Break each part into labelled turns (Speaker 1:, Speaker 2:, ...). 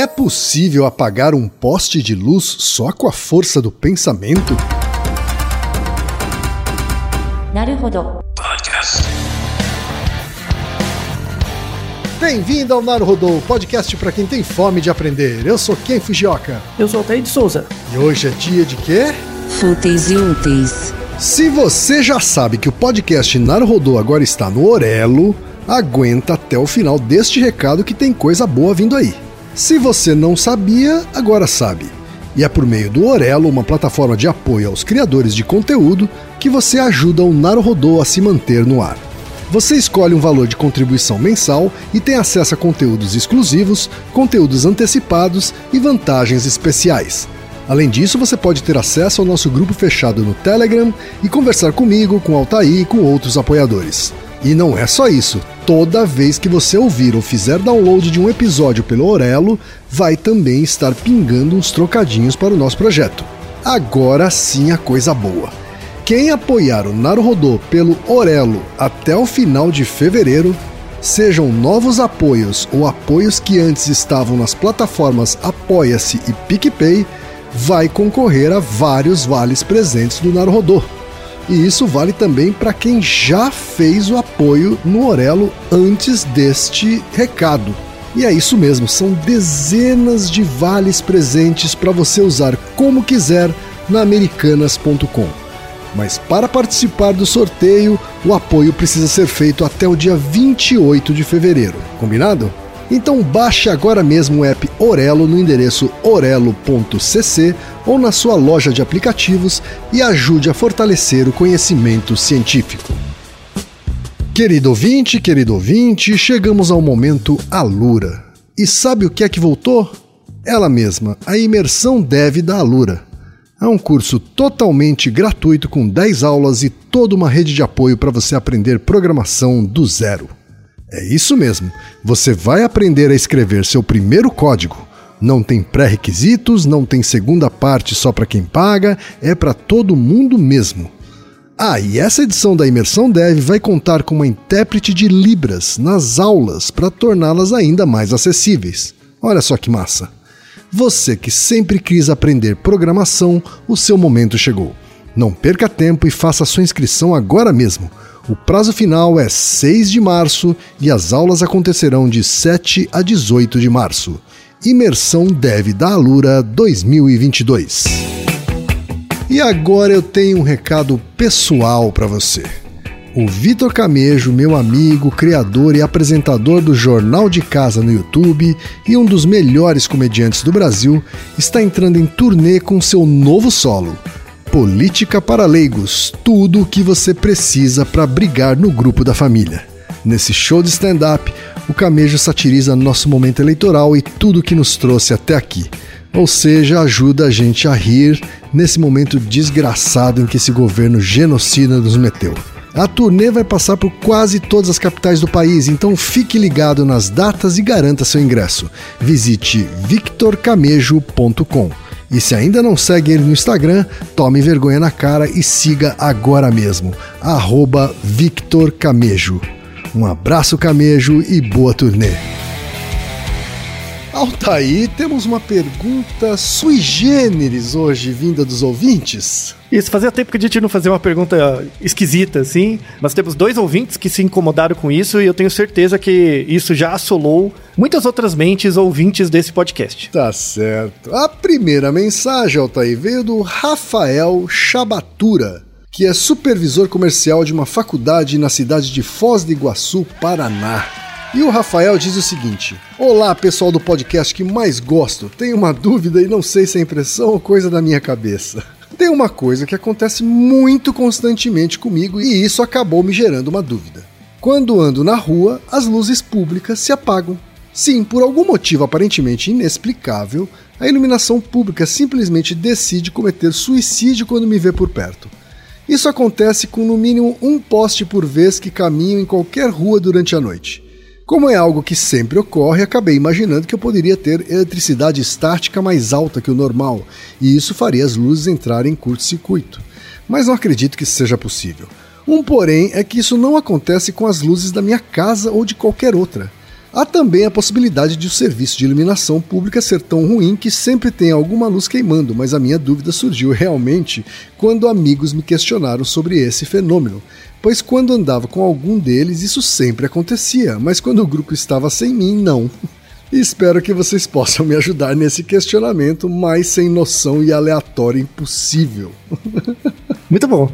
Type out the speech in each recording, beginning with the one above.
Speaker 1: É possível apagar um poste de luz só com a força do pensamento? Bem-vindo ao Naruhodô, podcast para quem tem fome de aprender. Eu sou Ken Fujioka.
Speaker 2: Eu sou o Altair de Souza.
Speaker 1: E hoje é dia de quê?
Speaker 3: Fúteis e úteis.
Speaker 1: Se você já sabe que o podcast Naruhodô agora está no Orelo, aguenta até o final deste recado que tem coisa boa vindo aí. Se você não sabia, agora sabe. E é por meio do Orelo, uma plataforma de apoio aos criadores de conteúdo, que você ajuda o Naruhodô a se manter no ar. Você escolhe um valor de contribuição mensal e tem acesso a conteúdos exclusivos, conteúdos antecipados e vantagens especiais. Além disso, você pode ter acesso ao nosso grupo fechado no Telegram e conversar comigo, com Altair e com outros apoiadores. E não é só isso. Toda vez que você ouvir ou fizer download de um episódio pelo Orelo, vai também estar pingando uns trocadinhos para o nosso projeto. Agora sim a coisa boa. Quem apoiar o Naruhodô pelo Orelo até o final de fevereiro, sejam novos apoios ou apoios que antes estavam nas plataformas Apoia-se e PicPay, vai concorrer a vários vales presentes do Naruhodô. E isso vale também para quem já fez o apoio no Orelo antes deste recado. E é isso mesmo, são dezenas de vales presentes para você usar como quiser na americanas.com. Mas para participar do sorteio, o apoio precisa ser feito até o dia 28 de fevereiro. Combinado? Então baixe agora mesmo o app Orelo no endereço orelo.cc ou na sua loja de aplicativos e ajude a fortalecer o conhecimento científico. Querido ouvinte, querido ouvinte, chegamos ao momento Alura. E sabe o que é que voltou? Ela mesma, a imersão dev da Alura. É um curso totalmente gratuito com 10 aulas e toda uma rede de apoio para você aprender programação do zero. É isso mesmo, você vai aprender a escrever seu primeiro código. Não tem pré-requisitos, não tem segunda parte só para quem paga, é para todo mundo mesmo. Ah, e essa edição da Imersão Dev vai contar com uma intérprete de Libras nas aulas para torná-las ainda mais acessíveis. Olha só que massa! Você que sempre quis aprender programação, o seu momento chegou. Não perca tempo e faça sua inscrição agora mesmo. O prazo final é 6 de março e as aulas acontecerão de 7 a 18 de março. Imersão Dev da Alura 2022. E agora eu tenho um recado pessoal para você. O Vitor Camejo, meu amigo, criador e apresentador do Jornal de Casa no YouTube e um dos melhores comediantes do Brasil, está entrando em turnê com seu novo solo. Política para Leigos tudo o que você precisa para brigar no grupo da família. Nesse show de stand-up, o Camejo satiriza nosso momento eleitoral e tudo que nos trouxe até aqui. Ou seja, ajuda a gente a rir nesse momento desgraçado em que esse governo genocida nos meteu. A turnê vai passar por quase todas as capitais do país, então fique ligado nas datas e garanta seu ingresso. Visite victorcamejo.com. E se ainda não segue ele no Instagram, tome vergonha na cara e siga agora mesmo, arroba Victor Camejo. Um abraço, Camejo, e boa turnê! Altaí, temos uma pergunta sui generis hoje, vinda dos ouvintes.
Speaker 2: Isso, fazia tempo que a gente não fazia uma pergunta esquisita, assim, mas temos dois ouvintes que se incomodaram com isso e eu tenho certeza que isso já assolou muitas outras mentes ouvintes desse podcast.
Speaker 1: Tá certo. A primeira mensagem, Altaí, veio do Rafael Chabatura, que é supervisor comercial de uma faculdade na cidade de Foz do Iguaçu, Paraná. E o Rafael diz o seguinte: Olá, pessoal do podcast que mais gosto. Tenho uma dúvida e não sei se é impressão ou coisa da minha cabeça. Tem uma coisa que acontece muito constantemente comigo e isso acabou me gerando uma dúvida. Quando ando na rua, as luzes públicas se apagam. Sim, por algum motivo aparentemente inexplicável, a iluminação pública simplesmente decide cometer suicídio quando me vê por perto. Isso acontece com no mínimo um poste por vez que caminho em qualquer rua durante a noite. Como é algo que sempre ocorre, acabei imaginando que eu poderia ter eletricidade estática mais alta que o normal, e isso faria as luzes entrarem em curto-circuito. Mas não acredito que seja possível. Um porém é que isso não acontece com as luzes da minha casa ou de qualquer outra. Há também a possibilidade de o serviço de iluminação pública ser tão ruim que sempre tem alguma luz queimando, mas a minha dúvida surgiu realmente quando amigos me questionaram sobre esse fenômeno, pois quando andava com algum deles isso sempre acontecia, mas quando o grupo estava sem mim, não. Espero que vocês possam me ajudar nesse questionamento mais sem noção e aleatório impossível.
Speaker 2: Muito bom.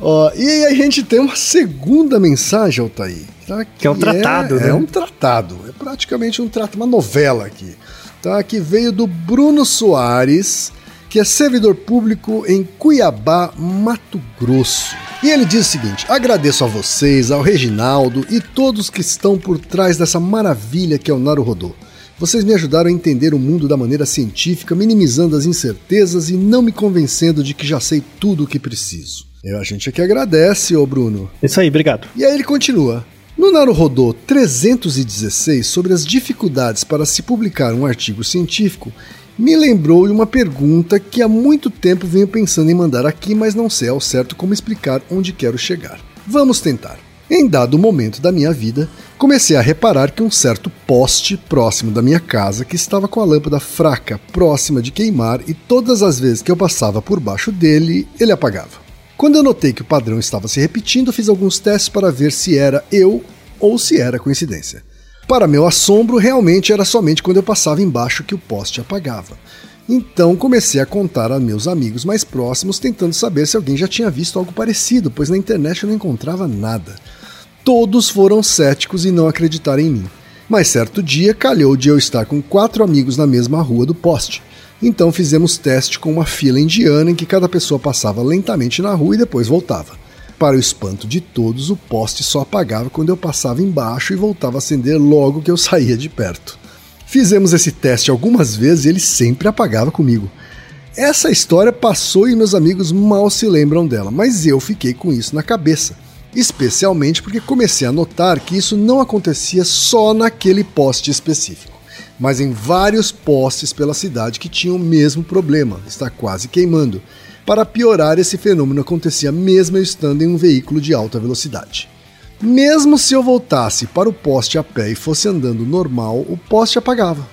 Speaker 1: Ó, e aí a gente tem uma segunda mensagem, Altair. Tá,
Speaker 2: Que é um tratado,
Speaker 1: é,
Speaker 2: né?
Speaker 1: É um tratado. É praticamente um tratado, uma novela aqui. Tá, que veio do Bruno Soares, que é servidor público em Cuiabá, Mato Grosso. E ele diz o seguinte: agradeço a vocês, ao Reginaldo e todos que estão por trás dessa maravilha que é o Naruhodô. Vocês me ajudaram a entender o mundo da maneira científica, minimizando as incertezas e não me convencendo de que já sei tudo o que preciso. Eu, a gente aqui agradece, ô Bruno.
Speaker 2: Isso aí, obrigado.
Speaker 1: E aí ele continua. No Naruhodô 316, sobre as dificuldades para se publicar um artigo científico, me lembrou de uma pergunta que há muito tempo venho pensando em mandar aqui, mas não sei ao certo como explicar onde quero chegar. Vamos tentar. Em dado momento da minha vida, comecei a reparar que um certo poste próximo da minha casa, que estava com a lâmpada fraca próxima de queimar, e todas as vezes que eu passava por baixo dele, ele apagava. Quando eu notei que o padrão estava se repetindo, fiz alguns testes para ver se era eu ou se era coincidência. Para meu assombro, realmente era somente quando eu passava embaixo que o poste apagava. Então comecei a contar a meus amigos mais próximos, tentando saber se alguém já tinha visto algo parecido, pois na internet eu não encontrava nada. Todos foram céticos e não acreditaram em mim. Mas certo dia calhou de eu estar com quatro amigos na mesma rua do poste. Então fizemos teste com uma fila indiana em que cada pessoa passava lentamente na rua e depois voltava. Para o espanto de todos, o poste só apagava quando eu passava embaixo e voltava a acender logo que eu saía de perto. Fizemos esse teste algumas vezes e ele sempre apagava comigo. Essa história passou e meus amigos mal se lembram dela, mas eu fiquei com isso na cabeça. Especialmente porque comecei a notar que isso não acontecia só naquele poste específico, mas em vários postes pela cidade que tinham o mesmo problema, está quase queimando. Para piorar, esse fenômeno acontecia mesmo eu estando em um veículo de alta velocidade. Mesmo se eu voltasse para o poste a pé e fosse andando normal, o poste apagava.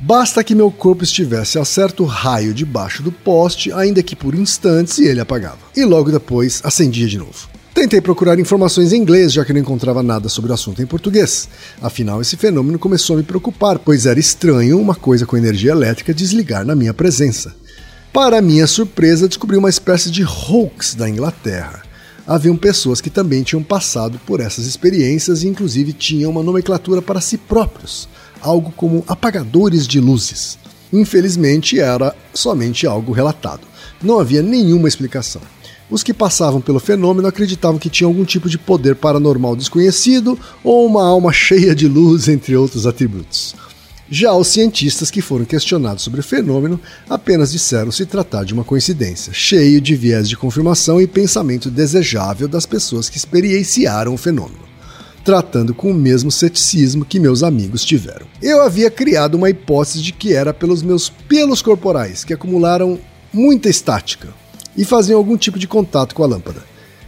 Speaker 1: Basta que meu corpo estivesse a certo raio debaixo do poste, ainda que por instantes, e ele apagava. E logo depois acendia de novo. Tentei procurar informações em inglês, já que não encontrava nada sobre o assunto em português. Afinal, esse fenômeno começou a me preocupar, pois era estranho uma coisa com energia elétrica desligar na minha presença. Para minha surpresa, descobri uma espécie de hoax da Inglaterra. Haviam pessoas que também tinham passado por essas experiências e, inclusive, tinham uma nomenclatura para si próprios, algo como apagadores de luzes. Infelizmente, era somente algo relatado. Não havia nenhuma explicação. Os que passavam pelo fenômeno acreditavam que tinham algum tipo de poder paranormal desconhecido ou uma alma cheia de luz, entre outros atributos. Já os cientistas que foram questionados sobre o fenômeno apenas disseram se tratar de uma coincidência, cheio de viés de confirmação e pensamento desejável das pessoas que experienciaram o fenômeno, tratando com o mesmo ceticismo que meus amigos tiveram. Eu havia criado uma hipótese de que era pelos meus pelos corporais, que acumularam muita estática e faziam algum tipo de contato com a lâmpada.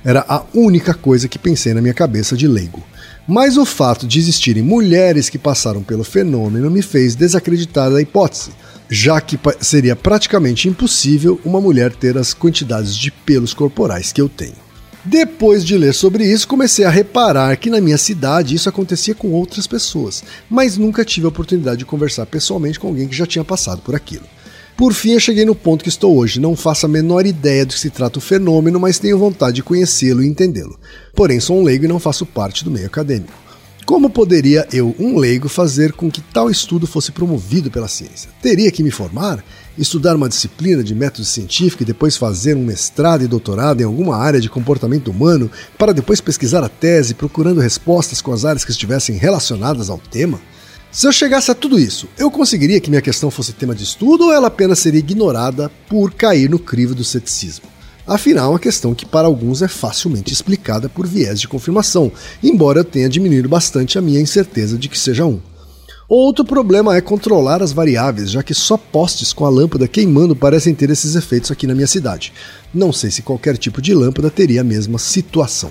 Speaker 1: Era a única coisa que pensei na minha cabeça de leigo. Mas o fato de existirem mulheres que passaram pelo fenômeno me fez desacreditar da hipótese, já que seria praticamente impossível uma mulher ter as quantidades de pelos corporais que eu tenho. Depois de ler sobre isso, comecei a reparar que na minha cidade isso acontecia com outras pessoas, mas nunca tive a oportunidade de conversar pessoalmente com alguém que já tinha passado por aquilo. Por fim, eu cheguei no ponto que estou hoje. Não faço a menor ideia do que se trata o fenômeno, mas tenho vontade de conhecê-lo e entendê-lo. Porém, sou um leigo e não faço parte do meio acadêmico. Como poderia eu, um leigo, fazer com que tal estudo fosse promovido pela ciência? Teria que me formar? Estudar uma disciplina de método científico e depois fazer um mestrado e doutorado em alguma área de comportamento humano, para depois pesquisar a tese procurando respostas com as áreas que estivessem relacionadas ao tema? Se eu chegasse a tudo isso, eu conseguiria que minha questão fosse tema de estudo ou ela apenas seria ignorada por cair no crivo do ceticismo? Afinal, é uma questão que para alguns é facilmente explicada por viés de confirmação, embora eu tenha diminuído bastante a minha incerteza de que seja um. Outro problema é controlar as variáveis, já que só postes com a lâmpada queimando parecem ter esses efeitos aqui na minha cidade. Não sei se qualquer tipo de lâmpada teria a mesma situação.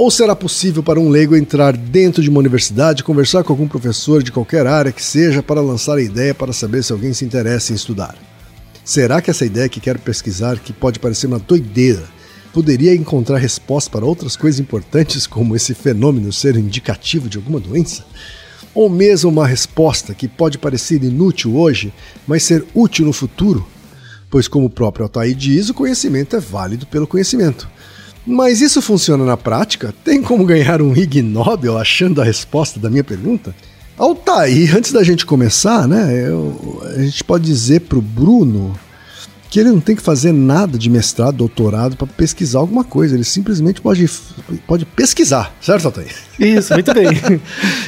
Speaker 1: Ou será possível para um leigo entrar dentro de uma universidade, conversar com algum professor de qualquer área que seja para lançar a ideia para saber se alguém se interessa em estudar? Será que essa ideia que quero pesquisar, que pode parecer uma doideira, poderia encontrar resposta para outras coisas importantes, como esse fenômeno ser indicativo de alguma doença? Ou mesmo uma resposta que pode parecer inútil hoje, mas ser útil no futuro? Pois, como o próprio Altair diz, o conhecimento é válido pelo conhecimento. Mas isso funciona na prática? Tem como ganhar um Ig Nobel achando a resposta da minha pergunta? Altair, antes da gente começar, né, eu, a gente pode dizer pro Bruno que ele não tem que fazer nada de mestrado, doutorado para pesquisar alguma coisa. Ele simplesmente pode, pode pesquisar, certo, Altair?
Speaker 2: Isso, muito bem. né?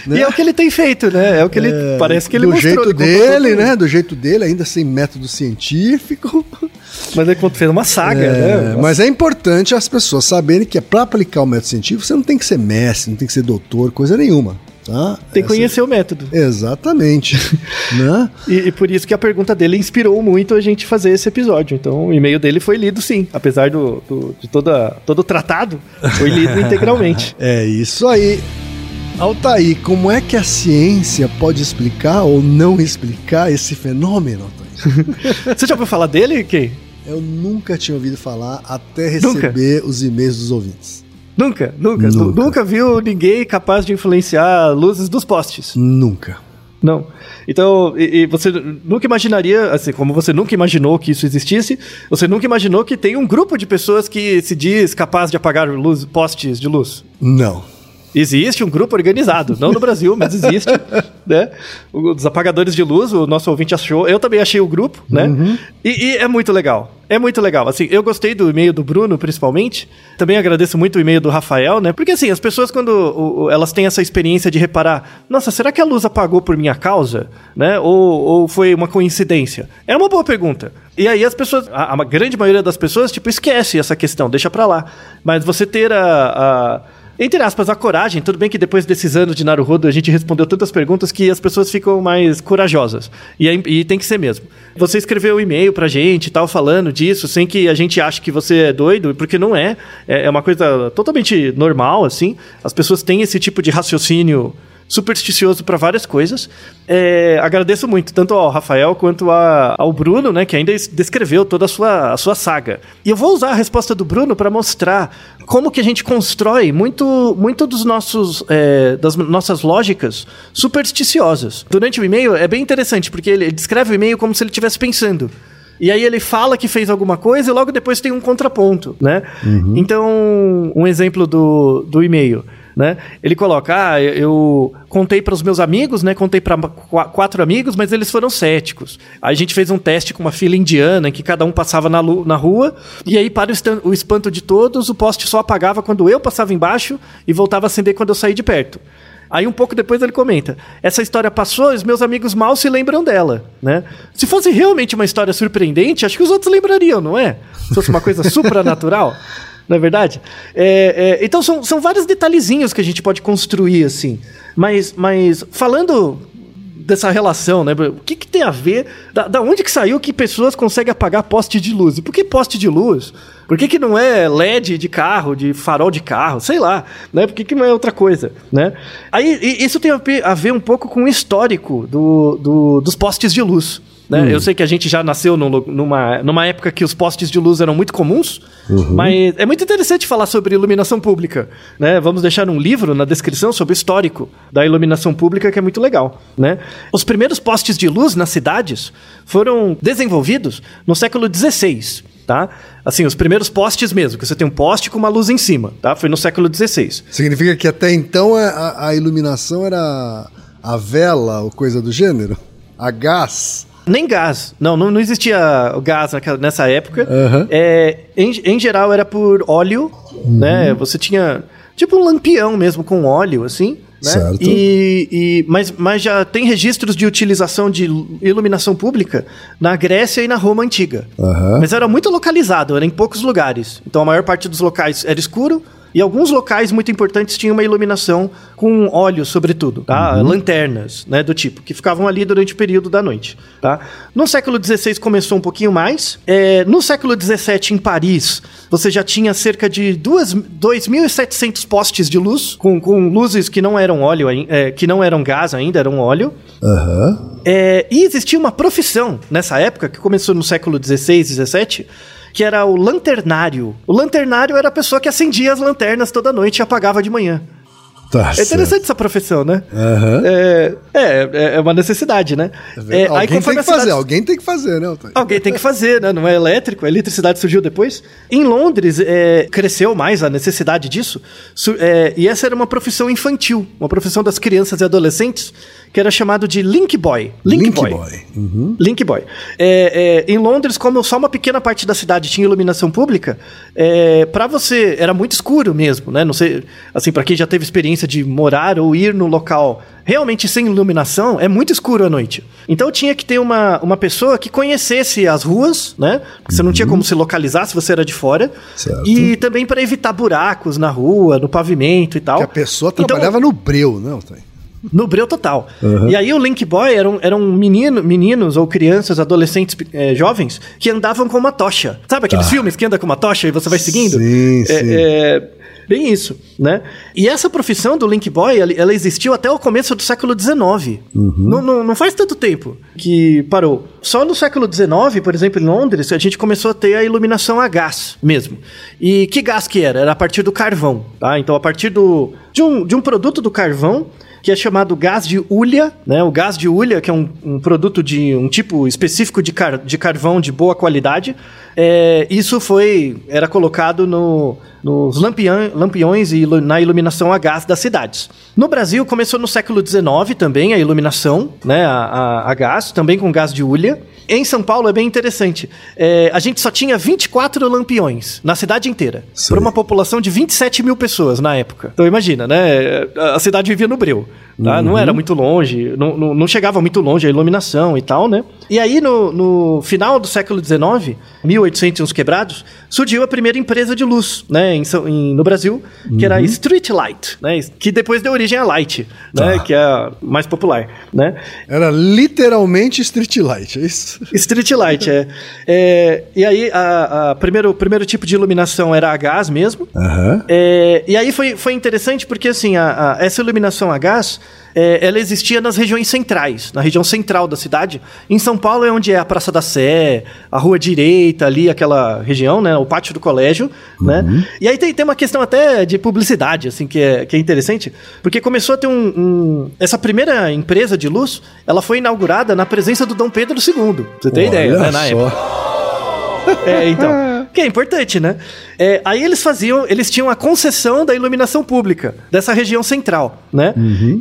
Speaker 2: E é o que ele tem feito, né? É o que ele é, parece que ele
Speaker 1: do
Speaker 2: mostrou.
Speaker 1: jeito dele, né? Do jeito dele, ainda sem método científico.
Speaker 2: Mas ele fez uma saga,
Speaker 1: é,
Speaker 2: né?
Speaker 1: Mas é importante as pessoas saberem que é para aplicar o método científico, você não tem que ser mestre, não tem que ser doutor, coisa nenhuma. Tá?
Speaker 2: Tem que conhecer o método.
Speaker 1: Exatamente. né?
Speaker 2: E, e, por isso que a pergunta dele inspirou muito a gente fazer esse episódio. Então, o e-mail dele foi lido sim. Apesar do, do de toda, todo o tratado, foi lido integralmente.
Speaker 1: É isso aí. Altair, como é que a ciência pode explicar ou não explicar esse fenômeno,
Speaker 2: Altair? Você já ouviu falar dele, Kay?
Speaker 1: Eu nunca tinha ouvido falar até receber nunca. os e-mails dos ouvintes.
Speaker 2: Nunca, nunca, nunca. Nunca viu ninguém capaz de influenciar luzes dos postes.
Speaker 1: Nunca.
Speaker 2: Não. Então, e, e, você nunca imaginaria, assim, como você nunca imaginou que isso existisse, você nunca imaginou que tem um grupo de pessoas que se diz capaz de apagar luz, postes de luz?
Speaker 1: Não.
Speaker 2: Existe um grupo organizado, não no Brasil, mas existe, né? Os apagadores de luz, o nosso ouvinte achou, eu também achei o grupo, né? Uhum. E, e, é muito legal. É muito legal. Assim, eu gostei do e-mail do Bruno, principalmente. Também agradeço muito o e-mail do Rafael, né? Porque assim, as pessoas quando o, elas têm essa experiência de reparar, nossa, será que a luz apagou por minha causa, né? Ou, ou foi uma coincidência? É uma boa pergunta. E aí as pessoas, a, a grande maioria das pessoas, tipo, esquece essa questão, deixa pra lá. Mas você ter a, a entre aspas, a coragem. Tudo bem que depois desses anos de Naruhodo a gente respondeu tantas perguntas que as pessoas ficam mais corajosas. E, é, e tem que ser mesmo. Você escreveu um e-mail pra gente e tal, falando disso, sem que a gente ache que você é doido, porque não é. É, é uma coisa totalmente normal, assim. As pessoas têm esse tipo de raciocínio supersticioso para várias coisas. É, agradeço muito, tanto ao Rafael quanto a, ao Bruno, né, que ainda descreveu toda a sua, a sua saga. E eu vou usar a resposta do Bruno para mostrar como que a gente constrói muito, muito dos nossos, é, das nossas lógicas supersticiosas. Durante o e-mail é bem interessante, porque ele descreve o e-mail como se ele estivesse pensando. E aí ele fala que fez alguma coisa e logo depois tem um contraponto, né? Uhum. Então, um exemplo do, do e-mail né? Ele coloca, ah, eu contei para os meus amigos, né? Contei para quatro amigos, mas eles foram céticos. Aí a gente fez um teste com uma fila indiana em que cada um passava na, na rua e aí para o espanto de todos, o poste só apagava quando eu passava embaixo e voltava a acender quando eu saí de perto. Aí um pouco depois ele comenta: essa história passou, os meus amigos mal se lembram dela, né? Se fosse realmente uma história surpreendente, acho que os outros lembrariam, não é? Se fosse uma coisa supranatural. não é verdade? É, é, então são, são vários detalhezinhos que a gente pode construir, assim. Mas, mas falando dessa relação, né? O que, que tem a ver? Da, da, onde que saiu que pessoas conseguem apagar poste de luz? E por que poste de luz? Por que, que não é LED de carro, de farol de carro? Sei lá, né? Por que, que não é outra coisa, né? Aí isso tem a ver um pouco com o histórico do, do dos postes de luz. Né? Hum. Eu sei que a gente já nasceu numa, numa época que os postes de luz eram muito comuns, uhum. mas é muito interessante falar sobre iluminação pública. Né? Vamos deixar um livro na descrição sobre o histórico da iluminação pública, que é muito legal. Né? Os primeiros postes de luz nas cidades foram desenvolvidos no século XVI. Tá? Assim, os primeiros postes mesmo, que você tem um poste com uma luz em cima, tá? Foi no século XVI.
Speaker 1: Significa que até então a, a iluminação era a vela ou coisa do gênero? A gás?
Speaker 2: Nem gás. Não, não, não existia gás naquela, nessa época. Uhum. É, em, em geral era por óleo, uhum. né? Você tinha tipo um lampião mesmo com óleo, assim. Né? Certo. E, e, mas, mas já tem registros de utilização de iluminação pública na Grécia e na Roma antiga. Uhum. Mas era muito localizado, era em poucos lugares. Então a maior parte dos locais era escuro E alguns locais muito importantes tinham uma iluminação com óleo, sobretudo, tá? Lanternas, né, do tipo, que ficavam ali durante o período da noite, tá? No século XVI começou um pouquinho mais. É, no século XVII, em Paris, você já tinha cerca de duas- 2.700 postes de luz, com, com luzes que não eram óleo, é, que não eram gás ainda, eram óleo.
Speaker 1: Aham.
Speaker 2: É, e existia uma profissão nessa época, que começou no século XVI e XVII, que era o lanternário. O lanternário era a pessoa que acendia as lanternas toda noite e apagava de manhã.
Speaker 1: Tá
Speaker 2: É interessante essa profissão, né?
Speaker 1: Aham.
Speaker 2: É, é, é uma necessidade, né? É,
Speaker 1: alguém tem
Speaker 2: conforme
Speaker 1: que
Speaker 2: a
Speaker 1: fazer,
Speaker 2: cidade-
Speaker 1: alguém tem que fazer, né, Otávio?
Speaker 2: Alguém tem que fazer, né? Não é elétrico, a eletricidade surgiu depois. Em Londres, é, cresceu mais a necessidade disso, é, e essa era uma profissão infantil, uma profissão das crianças e adolescentes, que era chamado de Link Boy. Link,
Speaker 1: Link
Speaker 2: Boy.
Speaker 1: Boy. Uhum.
Speaker 2: Link Boy. É, é, em Londres, como só uma pequena parte da cidade tinha iluminação pública, é, para você era muito escuro mesmo, né? Não sei, assim, para quem já teve experiência de morar ou ir no local realmente sem iluminação, é muito escuro à noite. Então tinha que ter uma, uma pessoa que conhecesse as ruas, né? Você não tinha como se localizar se você era de fora.
Speaker 1: Certo.
Speaker 2: E também para evitar buracos na rua, no pavimento e tal.
Speaker 1: Que a pessoa
Speaker 2: Então,
Speaker 1: trabalhava no breu, né, Otávio?
Speaker 2: No breu total.
Speaker 1: Uhum.
Speaker 2: E aí o Link Boy eram, eram menino, meninos ou crianças, adolescentes eh, jovens, que andavam com uma tocha. Sabe aqueles filmes que anda com uma tocha e você vai seguindo?
Speaker 1: Tá. Sim,
Speaker 2: É-
Speaker 1: sim.
Speaker 2: é bem isso, né? E essa profissão do Link Boy, ela, ela existiu até o começo do século XIX.
Speaker 1: Uhum.
Speaker 2: Não, não, não faz tanto tempo que parou. Só no século XIX, por exemplo, em Londres, a gente começou a ter a iluminação a gás mesmo. E que gás que era? Era a partir do carvão, tá? Então, a partir do, de, um, de um produto do carvão que é chamado gás de hulha, né? O gás de hulha, que é um, um produto de um tipo específico de, car de carvão de boa qualidade, é, isso foi era colocado no, nos lampiões e na iluminação a gás das cidades. No Brasil começou no século XIX também a iluminação, né? A, a, a gás, também com gás de hulha. Em São Paulo é bem interessante. É, a gente só tinha 24 lampiões na cidade inteira. Para uma população de 27 mil pessoas na época. Então imagina, né? A cidade vivia no breu. Tá? Não era muito longe, não, não, não chegava muito longe a iluminação e tal, né? E aí, no, no final do século XIX, 1800 e uns quebrados, surgiu a primeira empresa de luz, né? Em, em- no Brasil, que era a Street Light, né? Que depois deu origem à Light, né?
Speaker 1: Tá.
Speaker 2: Que é a mais popular, né?
Speaker 1: Era literalmente Street Light, é isso?
Speaker 2: Street Light, é. É, E aí, a, a primeiro, o primeiro tipo de iluminação era a gás mesmo.
Speaker 1: Aham.
Speaker 2: É, e aí foi, foi interessante porque, assim, a- a- essa iluminação a gás, é, ela existia nas regiões centrais, na região central da cidade. Em São Paulo é onde é a Praça da Sé, a Rua Direita, ali, aquela região, né? O pátio do colégio, né? E aí tem, tem uma questão até de publicidade, assim, que é, que é interessante, porque começou a ter um, um- Essa primeira empresa de luz, ela foi inaugurada na presença do Dom Pedro II, você ideia,
Speaker 1: Olha
Speaker 2: né? Na época. É, então. Que é importante, né? É, aí eles faziam, eles tinham a concessão da iluminação pública dessa região central, né?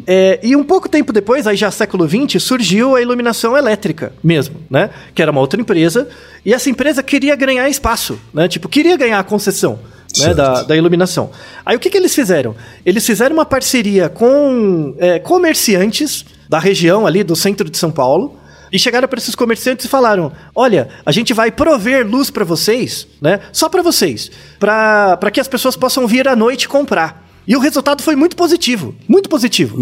Speaker 2: É, e um pouco tempo depois, aí já século XX, surgiu a iluminação elétrica mesmo, né? Que era uma outra empresa. E essa empresa queria ganhar espaço, né? Tipo, queria ganhar a concessão. Né, da, da iluminação. Aí o que, que eles fizeram? Eles fizeram uma parceria com é, comerciantes da região ali do centro de São Paulo e chegaram para esses comerciantes e falaram: Olha, a gente vai prover luz para vocês, né? Só para vocês, para que as pessoas possam vir à noite comprar. E o resultado foi muito positivo, muito positivo.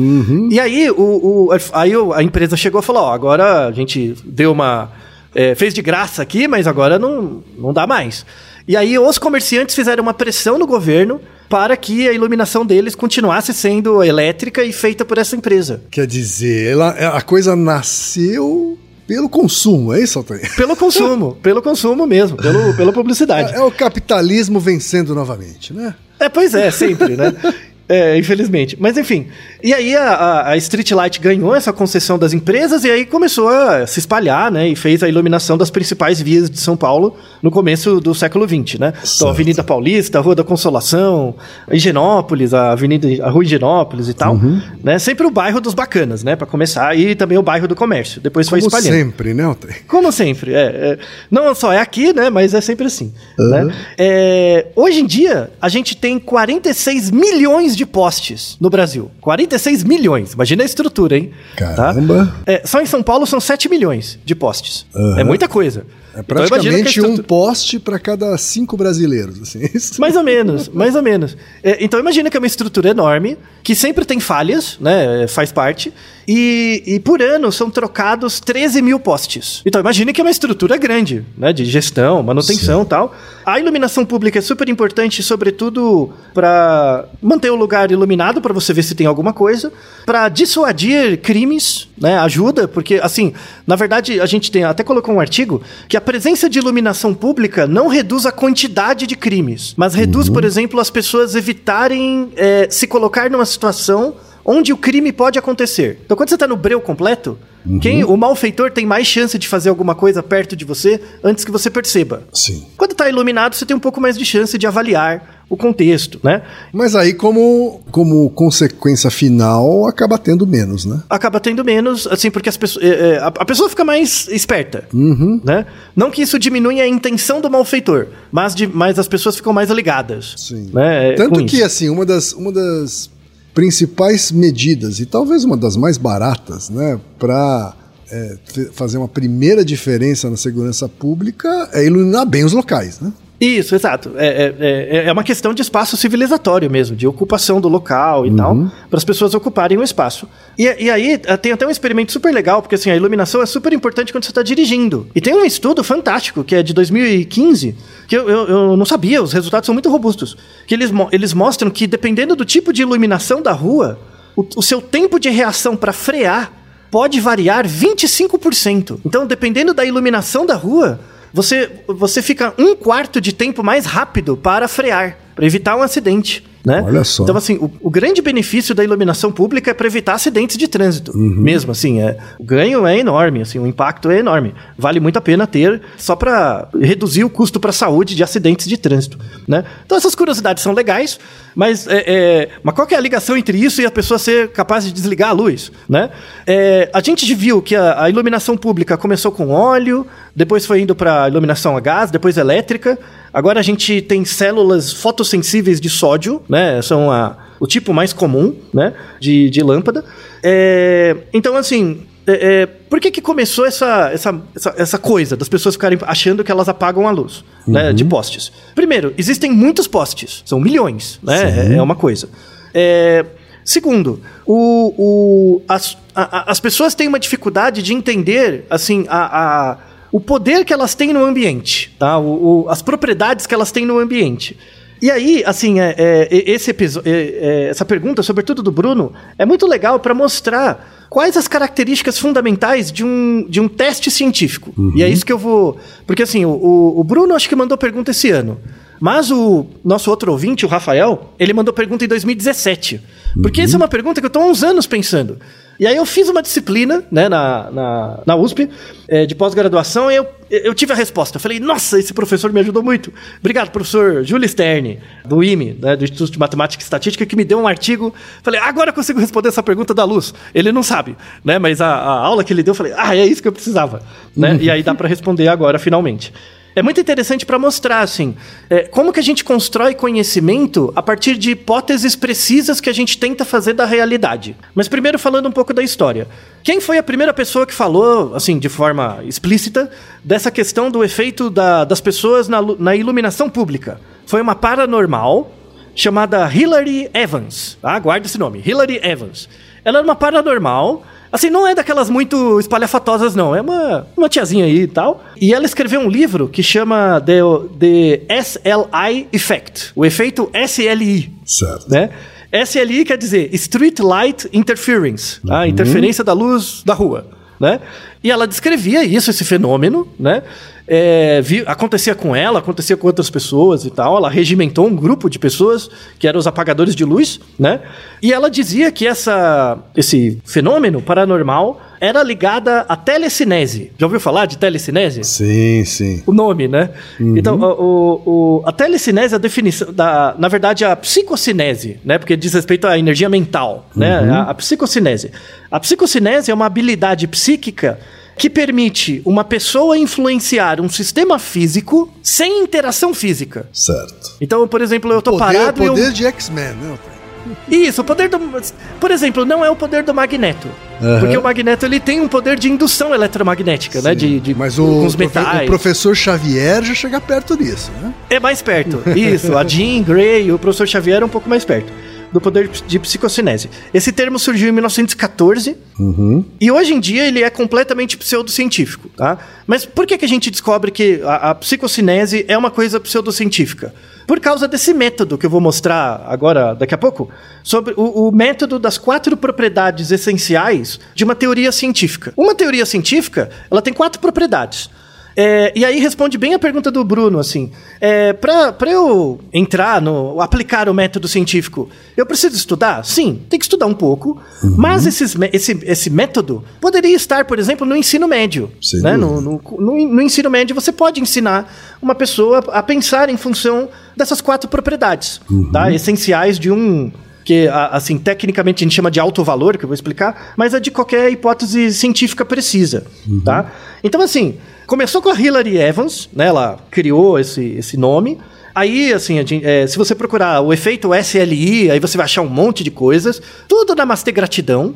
Speaker 2: E aí, o, o- aí a empresa chegou e falou: Ó, agora a gente deu uma. é, fez de graça aqui, mas agora não, não dá mais. E aí os comerciantes fizeram uma pressão no governo para que a iluminação deles continuasse sendo elétrica e feita por essa empresa.
Speaker 1: Quer dizer, ela, a coisa nasceu pelo consumo, é isso, Altair?
Speaker 2: Pelo consumo, pelo consumo mesmo, pelo, pela publicidade.
Speaker 1: É, é o capitalismo vencendo novamente, né?
Speaker 2: É, pois é, sempre, né? É, infelizmente. Mas enfim. E aí a, a, Street Light ganhou essa concessão das empresas e aí começou a se espalhar, né? E fez a iluminação das principais vias de São Paulo no começo do século XX, né? Então, a Avenida Paulista, a Rua da Consolação, a Higienópolis, a Avenida, a Rua Higienópolis e tal,
Speaker 1: Uhum.
Speaker 2: né? Sempre o bairro dos bacanas, né? Para começar e também o bairro do comércio. Depois foi
Speaker 1: Como
Speaker 2: espalhando.
Speaker 1: sempre, né?
Speaker 2: Como sempre, é, é. Não só é aqui, né? Mas é sempre assim.
Speaker 1: Uhum.
Speaker 2: né? É, hoje em dia, a gente tem 46 milhões de postes no Brasil. 46 milhões. Imagina a estrutura, hein?
Speaker 1: Caramba.
Speaker 2: Tá? É, só em São Paulo são 7 milhões de postes.
Speaker 1: Aham.
Speaker 2: É muita coisa.
Speaker 1: É
Speaker 2: Então, imagina
Speaker 1: praticamente um
Speaker 2: estrutura-
Speaker 1: poste para cada cinco brasileiros. Assim. Isso.
Speaker 2: Mais ou menos, mais ou menos. É, então imagina que é uma estrutura enorme, que sempre tem falhas, né? é, Faz parte. E, e por ano são trocados 13 mil postes. Então imagine que é uma estrutura grande, né? De gestão, manutenção e tal. A iluminação pública é super importante, sobretudo para manter o lugar iluminado, para você ver se tem alguma coisa, para dissuadir crimes, né? Ajuda, porque assim, na verdade a gente tem até colocou um artigo que a presença de iluminação pública não reduz a quantidade de crimes, mas reduz, por exemplo, as pessoas evitarem é, se colocar numa situação onde o crime pode acontecer. Então, quando você está no breu completo, quem o malfeitor tem mais chance de fazer alguma coisa perto de você antes que você perceba.
Speaker 1: Sim.
Speaker 2: Quando está iluminado, você tem um pouco mais de chance de avaliar o contexto, né?
Speaker 1: Mas aí, como, como consequência final, acaba tendo menos, né?
Speaker 2: acaba tendo menos, assim, porque as pessoas, é, é, a, a pessoa fica mais esperta, né? Não que isso diminua a intenção do malfeitor, mas, de, mas as pessoas ficam mais ligadas.
Speaker 1: Sim.
Speaker 2: Né? é,
Speaker 1: Tanto que,
Speaker 2: isso.
Speaker 1: assim, uma das, uma das principais medidas, e talvez uma das mais baratas, né, para fazer uma primeira diferença na segurança pública é iluminar bem os locais, né?
Speaker 2: Isso, exato. É, é, é, é uma questão de espaço civilizatório mesmo, de ocupação do local e tal, para as pessoas ocuparem o espaço. E, e aí eh, tem até um experimento super legal, porque assim, a iluminação é super importante quando você está dirigindo. E tem um estudo fantástico, que é de 2015, que eu, eu, eu não sabia, os resultados são muito robustos, que eles, eles mostram que dependendo do tipo de iluminação da rua, o, o seu tempo de reação para frear pode variar 25%. Então, dependendo da iluminação da rua, você, você fica um quarto de tempo mais rápido para frear, para evitar um acidente. Né?
Speaker 1: Olha só.
Speaker 2: Então, assim, o, o grande benefício da iluminação pública é para evitar acidentes de trânsito. Mesmo, assim, é, o ganho é enorme, assim, o impacto é enorme. Vale muito a pena ter só para reduzir o custo para a saúde de acidentes de trânsito. Né? Então, essas curiosidades são legais, mas, é, é, mas qual é a ligação entre isso e a pessoa ser capaz de desligar a luz? Né? É, a gente viu que a, a iluminação pública começou com óleo, depois foi indo para iluminação a gás, depois elétrica. Agora a gente tem células fotossensíveis de sódio, né? São a, o tipo mais comum, né? De, de lâmpada. É, então, assim, é, é, por que, que começou essa, essa, essa, essa coisa das pessoas ficarem achando que elas apagam a luz né, de postes? Primeiro, existem muitos postes, são milhões, né? É, é uma coisa. É, segundo, o, o, as, a- a- as pessoas têm uma dificuldade de entender assim a, a- o poder que elas têm no ambiente, tá? O, o- as propriedades que elas têm no ambiente. E aí, assim, é, é, esse é, essa pergunta, sobretudo do Bruno, é muito legal para mostrar quais as características fundamentais de um, de um teste científico. E é isso que eu vou. Porque assim, o, o, Bruno acho que mandou pergunta esse ano. Mas o nosso outro ouvinte, o Rafael, ele mandou pergunta em 2017. Porque essa é uma pergunta que eu estou há uns anos pensando. E aí eu fiz uma disciplina, né, na, na, na USP, eh, de pós-graduação, e eu, eu tive a resposta. Eu falei, nossa, esse professor me ajudou muito. Obrigado, professor Júlio Stern, do IME, né, do Instituto de Matemática e Estatística, que me deu um artigo. Falei, agora eu consigo responder essa pergunta da luz. Ele não sabe, né, mas a, a aula que ele deu, eu falei, ah, é isso que eu precisava. Né? E aí dá para responder agora, finalmente. É muito interessante para mostrar, assim, é, como que a gente constrói conhecimento a partir de hipóteses precisas que a gente tenta fazer da realidade. Mas primeiro falando um pouco da história. Quem foi a primeira pessoa que falou, assim, de forma explícita, dessa questão do efeito da- das pessoas na, na iluminação pública? Foi uma paranormal chamada Hilary Evans. Tá? Guarda esse nome, Hilary Evans. Ela era uma paranormal. Assim, não é daquelas muito espalhafatosas, não. É uma, uma tiazinha aí e tal. E ela escreveu um livro que chama The, The SLI Effect. O efeito SLI.
Speaker 1: Certo.
Speaker 2: Né? SLI quer dizer Street Light Interference. A interferência da luz da rua. Né? E ela descrevia isso, esse fenômeno, né? É, vi- acontecia com ela, acontecia com outras pessoas e tal. Ela regimentou um grupo de pessoas que eram os apagadores de luz, né? E ela dizia que essa, esse fenômeno paranormal era ligada à telecinese. Já ouviu falar de telecinese?
Speaker 1: Sim, sim.
Speaker 2: o nome, né? Então, o, o- a telecinese é a definição da, na verdade, a psicocinese, né? Porque diz respeito à energia mental, né? A, a psicocinese. A psicocinese é uma habilidade psíquica que permite uma pessoa influenciar um sistema físico sem interação física.
Speaker 1: Certo.
Speaker 2: Então, por exemplo, eu tô
Speaker 1: Poder,
Speaker 2: parado e eu...
Speaker 1: poder de X-Men, né?
Speaker 2: Isso, o poder do. Por exemplo, não é o poder do magneto.
Speaker 1: Aham.
Speaker 2: Porque o magneto ele tem um poder de indução eletromagnética, né? De, de,
Speaker 1: Mas
Speaker 2: com
Speaker 1: o,
Speaker 2: os
Speaker 1: profe-
Speaker 2: metais.
Speaker 1: o professor Xavier já chega perto disso, né?
Speaker 2: É mais perto. Isso, a Jean Grey, o professor Xavier é um pouco mais perto do poder de psicocinese. Esse termo surgiu em 1914 e hoje em dia ele é completamente pseudocientífico, tá? Mas por que, que a gente descobre que a, a psicocinese é uma coisa pseudocientífica? Por causa desse método que eu vou mostrar agora, daqui a pouco, sobre o, o método das quatro propriedades essenciais de uma teoria científica. Uma teoria científica, ela tem quatro propriedades. É, e aí responde bem a pergunta do Bruno, assim. É, para eu entrar no. aplicar o método científico, eu preciso estudar? Sim, tem que estudar um pouco. Mas esses esse, esse método poderia estar, por exemplo, no ensino médio.
Speaker 1: Sem
Speaker 2: né? no, no, no- no ensino médio, você pode ensinar uma pessoa a pensar em função dessas quatro propriedades, tá? Essenciais de um que a- assim tecnicamente a gente chama de alto valor, que eu vou explicar, mas é de qualquer hipótese científica precisa, tá? Então assim, começou com a Hillary Evans, né? Ela criou esse, esse nome. Aí, assim, a gente- é, se você procurar o efeito SLI, aí você vai achar um monte de coisas. Tudo namastê gratidão.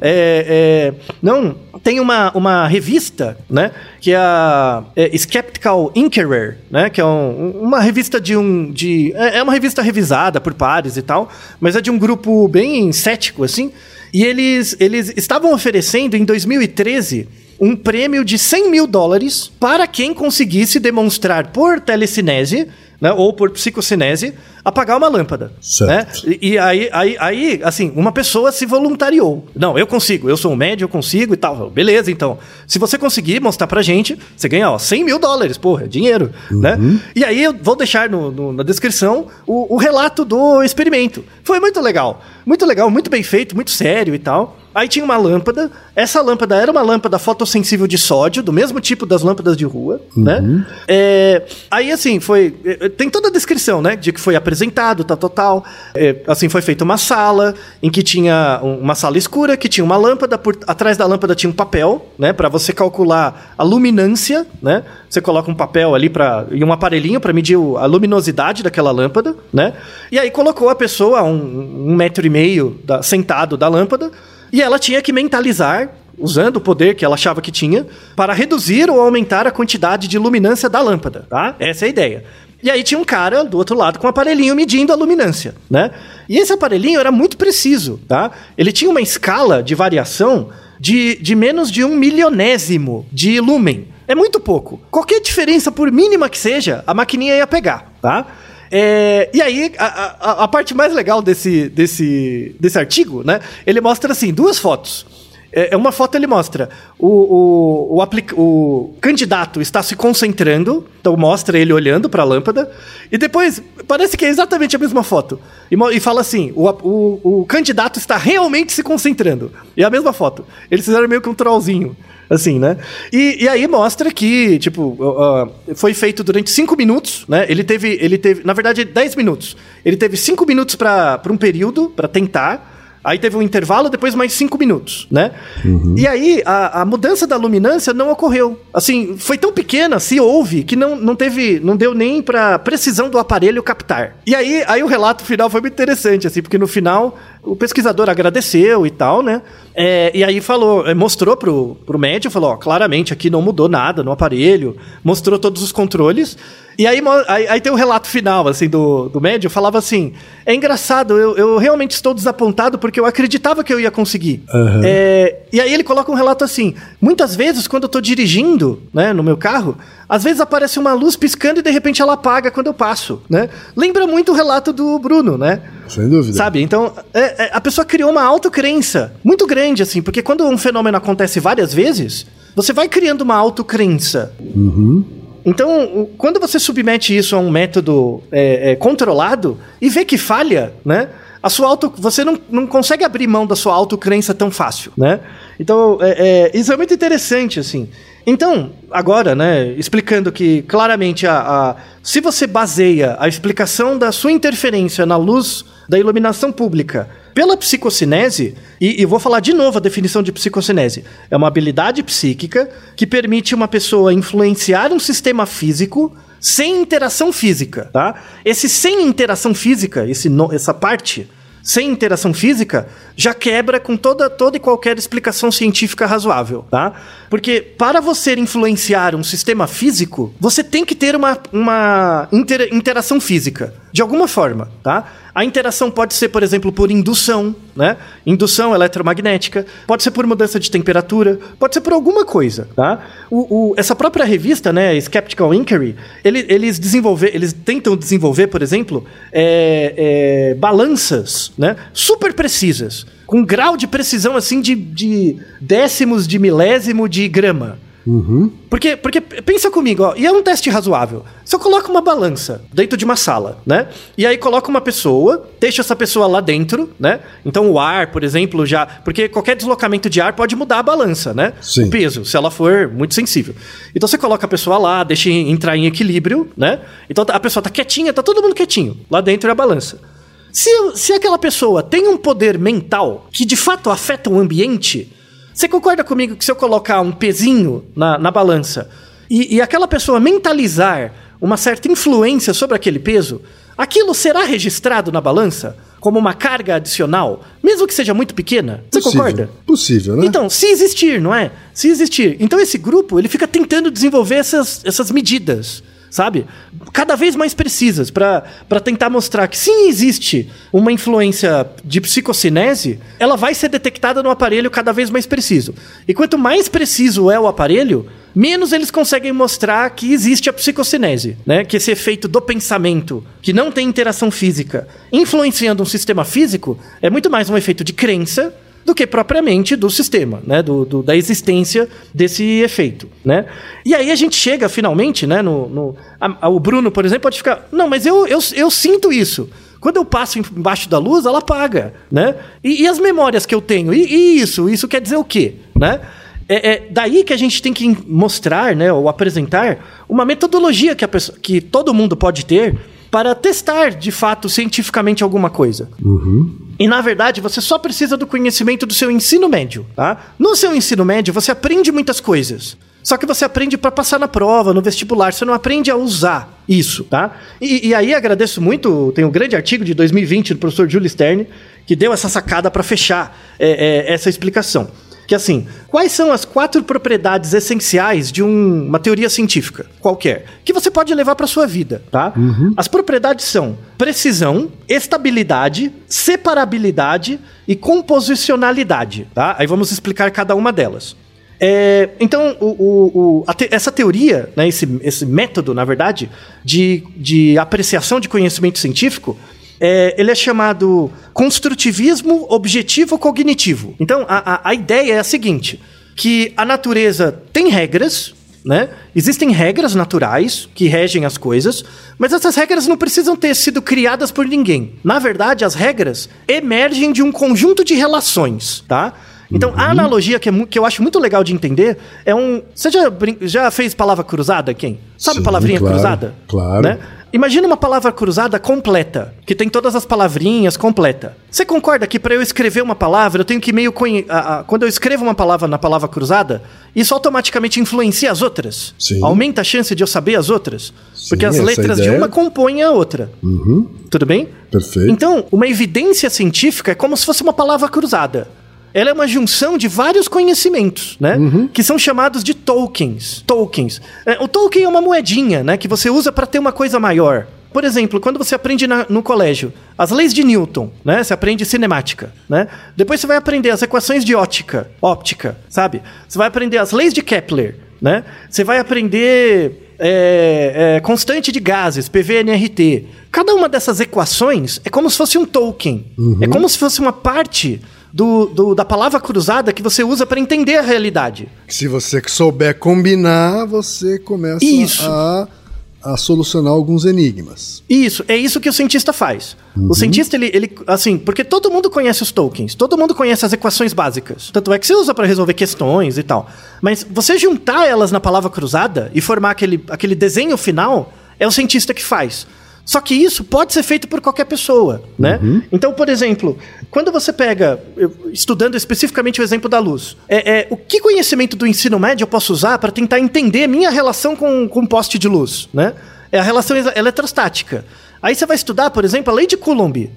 Speaker 2: É, é, não, tem uma, uma revista, né? Que é a é, Skeptical Inquirer, né? Que é um- uma revista de um... De, é é uma revista revisada por pares e tal, mas é de um grupo bem cético, assim. E eles, eles estavam oferecendo, em 2013, um prêmio de 100 mil dólares para quem conseguisse demonstrar por telecinese, né, ou por psicocinese, apagar uma lâmpada.
Speaker 1: Certo.
Speaker 2: Né? E, e aí, aí, aí, assim, uma pessoa se voluntariou. Não, eu consigo, eu sou um médio, eu consigo e tal. Beleza, então. Se você conseguir mostrar pra gente, você ganha, ó, 100 mil dólares, porra, é dinheiro, né? E aí eu vou deixar no- no- na descrição o, o relato do experimento. Foi muito legal. Muito legal, muito bem feito, muito sério e tal. Aí tinha uma lâmpada. Essa lâmpada era uma lâmpada fotossensível de sódio, do mesmo tipo das lâmpadas de rua, né? É, aí, assim, foi. é, Tem toda a descrição, né? De que foi apresentado, tal, tal, tal. É, assim, foi feita uma sala em que tinha um- uma sala escura, que tinha uma lâmpada, por atrás da lâmpada tinha um papel, né? Para você calcular a luminância, né? Você coloca um papel ali para e um aparelhinho para medir a luminosidade daquela lâmpada, né? E aí colocou a pessoa a um, um metro e meio da- sentado da lâmpada e ela tinha que mentalizar, usando o poder que ela achava que tinha, para reduzir ou aumentar a quantidade de luminância da lâmpada, tá? Essa é a ideia. E aí tinha um cara do outro lado com um aparelhinho medindo a luminância, né? E esse aparelhinho era muito preciso, tá? Ele tinha uma escala de variação de, de menos de um milionésimo de lumen. É muito pouco. Qualquer diferença, por mínima que seja, a maquininha ia pegar, tá? É, e aí, a, a- a parte mais legal desse, desse, desse artigo, né? Ele mostra, assim, duas fotos. É, é uma foto ele mostra o, o, o, o candidato está se concentrando, então mostra ele olhando para a lâmpada, e depois parece que é exatamente a mesma foto. E, e fala assim: o, o, o candidato está realmente se concentrando. E é a mesma foto. Eles fizeram meio que um trollzinho. Assim, né? E, e aí mostra que, tipo, ó, foi feito durante cinco minutos, né? Ele teve, ele teve, na verdade, 10 minutos. Ele teve cinco minutos para um período, para tentar. Aí teve um intervalo, depois mais cinco minutos, né? E aí a, a mudança da luminância não ocorreu. Assim, foi tão pequena, se houve, que não, não teve, não deu nem pra precisão do aparelho captar. E aí, aí o relato final foi muito interessante, assim, porque no final o pesquisador agradeceu e tal, né? É, e aí falou, é, mostrou pro, pro médico, falou, ó, claramente aqui não mudou nada no aparelho, mostrou todos os controles. E aí, aí, aí tem o relato final, assim, do, do médico, falava assim, é engraçado, eu, eu realmente estou desapontado porque eu acreditava que eu ia conseguir. É, e aí ele coloca um relato assim, muitas vezes quando eu tô dirigindo, né, no meu carro, às vezes aparece uma luz piscando e de repente ela apaga quando eu passo, né? Lembra muito o relato do Bruno, né?
Speaker 1: Sem dúvida.
Speaker 2: Sabe? Então, é- é- a pessoa criou uma autocrença muito grande, assim, porque quando um fenômeno acontece várias vezes, você vai criando uma autocrença. Então, o- quando você submete isso a um método é, é, controlado e vê que falha, né? A sua auto, você não, não consegue abrir mão da sua autocrença tão fácil, né? Então, é, é, isso é muito interessante, assim. Então, agora, né, explicando que claramente a, a- se você baseia a explicação da sua interferência na luz da iluminação pública pela psicocinese, e, e vou falar de novo a definição de psicocinese, é uma habilidade psíquica que permite uma pessoa influenciar um sistema físico sem interação física, tá? Esse sem interação física, esse no- essa parte, sem interação física, já quebra com toda, toda e qualquer explicação científica razoável, tá? Porque para você influenciar um sistema físico, você tem que ter uma, uma inter, interação física, de alguma forma, tá? A interação pode ser, por exemplo, por indução, né? Indução eletromagnética, pode ser por mudança de temperatura, pode ser por alguma coisa, tá? O, o, essa própria revista, né, Skeptical Inquiry, ele, eles desenvolver, eles tentam desenvolver, por exemplo, é, é, balanças, né, super precisas, com grau de precisão assim de, de décimos de milésimo de grama.
Speaker 1: Uhum.
Speaker 2: Porque, porque pensa comigo, ó, e é um teste razoável. Se eu coloco uma balança dentro de uma sala, né? E aí coloco uma pessoa, deixo essa pessoa lá dentro, né? Então o ar, por exemplo, já. Porque qualquer deslocamento de ar pode mudar a balança, né?
Speaker 1: Sim.
Speaker 2: O peso, se ela for muito sensível. Então você coloca a pessoa lá, deixa entrar em equilíbrio, né? Então a pessoa tá quietinha, tá todo mundo quietinho. Lá dentro é a balança. Se, se aquela pessoa tem um poder mental que de fato afeta o ambiente, você concorda comigo que se eu colocar um pezinho na, na balança e, e aquela pessoa mentalizar uma certa influência sobre aquele peso, aquilo será registrado na balança como uma carga adicional, mesmo que seja muito pequena? Você
Speaker 1: Possível.
Speaker 2: concorda?
Speaker 1: Possível, né?
Speaker 2: Então, se existir, não é? Se existir. Então esse grupo, ele fica tentando desenvolver essas, essas medidas, sabe? Cada vez mais precisas para tentar mostrar que sim existe uma influência de psicocinese, ela vai ser detectada no aparelho cada vez mais preciso. E quanto mais preciso é o aparelho, menos eles conseguem mostrar que existe a psicocinese, né? Que esse efeito do pensamento, que não tem interação física, influenciando um sistema físico, é muito mais um efeito de crença do que propriamente do sistema, né? Do, do- da existência desse efeito, né? E aí a gente chega finalmente, né? No, no- a- a- o Bruno, por exemplo, pode ficar, não, mas eu, eu, eu sinto isso. Quando eu passo embaixo da luz, ela apaga, né? E, e as memórias que eu tenho? E, e isso? Isso quer dizer o quê, né? É, é daí que a gente tem que mostrar, né, ou apresentar uma metodologia que, a pessoa, que todo mundo pode ter para testar, de fato, cientificamente alguma coisa. E na verdade, você só precisa do conhecimento do seu ensino médio, tá? No seu ensino médio, você aprende muitas coisas. Só que você aprende para passar na prova, no vestibular, você não aprende a usar isso, tá? E, e aí agradeço muito, tem um grande artigo de 2020 do professor Júlio Stern, que deu essa sacada para fechar é, é, essa explicação. Que assim, quais são as quatro propriedades essenciais de um- uma teoria científica qualquer que você pode levar para sua vida, tá? As propriedades são precisão, estabilidade, separabilidade e composicionalidade, tá? Aí vamos explicar cada uma delas. É, então, o- o- o- te- essa teoria, né, esse, esse método, na verdade, de, de apreciação de conhecimento científico, é, ele é chamado construtivismo objetivo cognitivo. Então, a, a, a ideia é a seguinte: que a natureza tem regras, né? Existem regras naturais que regem as coisas, mas essas regras não precisam ter sido criadas por ninguém. Na verdade, as regras emergem de um conjunto de relações, tá? Então, a analogia que, é que eu acho muito legal de entender é um. Você já, já fez palavra cruzada, quem? Sabe
Speaker 1: Sim,
Speaker 2: palavrinha
Speaker 1: claro,
Speaker 2: cruzada?
Speaker 1: claro.
Speaker 2: Né? Imagina uma palavra cruzada completa, que tem todas as palavrinhas completa. Você concorda que para eu escrever uma palavra, eu tenho que meio conhe... a- a- quando eu escrevo uma palavra na palavra cruzada, isso automaticamente influencia as outras?
Speaker 1: Sim.
Speaker 2: Aumenta a chance de eu saber as outras? Porque as letras de
Speaker 1: ideia.
Speaker 2: uma compõem a outra.
Speaker 1: Uhum,
Speaker 2: Tudo bem?
Speaker 1: perfeito.
Speaker 2: Então, uma evidência científica é como se fosse uma palavra cruzada. Ela é uma junção de vários conhecimentos, né? Que são chamados de tokens. Tokens. É, o token é uma moedinha, né? Que você usa para ter uma coisa maior. Por exemplo, quando você aprende na- no colégio as leis de Newton, né? Você aprende cinemática, né? Depois você vai aprender as equações de ótica, óptica, sabe? Você vai aprender as leis de Kepler, né? Você vai aprender é, é, constante de gases, PVNRT. Cada uma dessas equações é como se fosse um token. É como se fosse uma parte do, do- da palavra cruzada que você usa para entender a realidade.
Speaker 1: Se você souber combinar, você começa
Speaker 2: Isso.
Speaker 1: a, a solucionar alguns enigmas.
Speaker 2: Isso, é isso que o cientista faz. O cientista, ele, ele, assim, porque todo mundo conhece os tokens, todo mundo conhece as equações básicas. Tanto é que você usa para resolver questões e tal. Mas você juntar elas na palavra cruzada e formar aquele, aquele desenho final, é o cientista que faz. Só que isso pode ser feito por qualquer pessoa, né? Então, por exemplo, quando você pega, estudando especificamente o exemplo da luz, é, é, o que conhecimento do ensino médio eu posso usar para tentar entender minha relação com, com um poste de luz, né? É a relação eletrostática. Aí você vai estudar, por exemplo, a lei de Coulomb.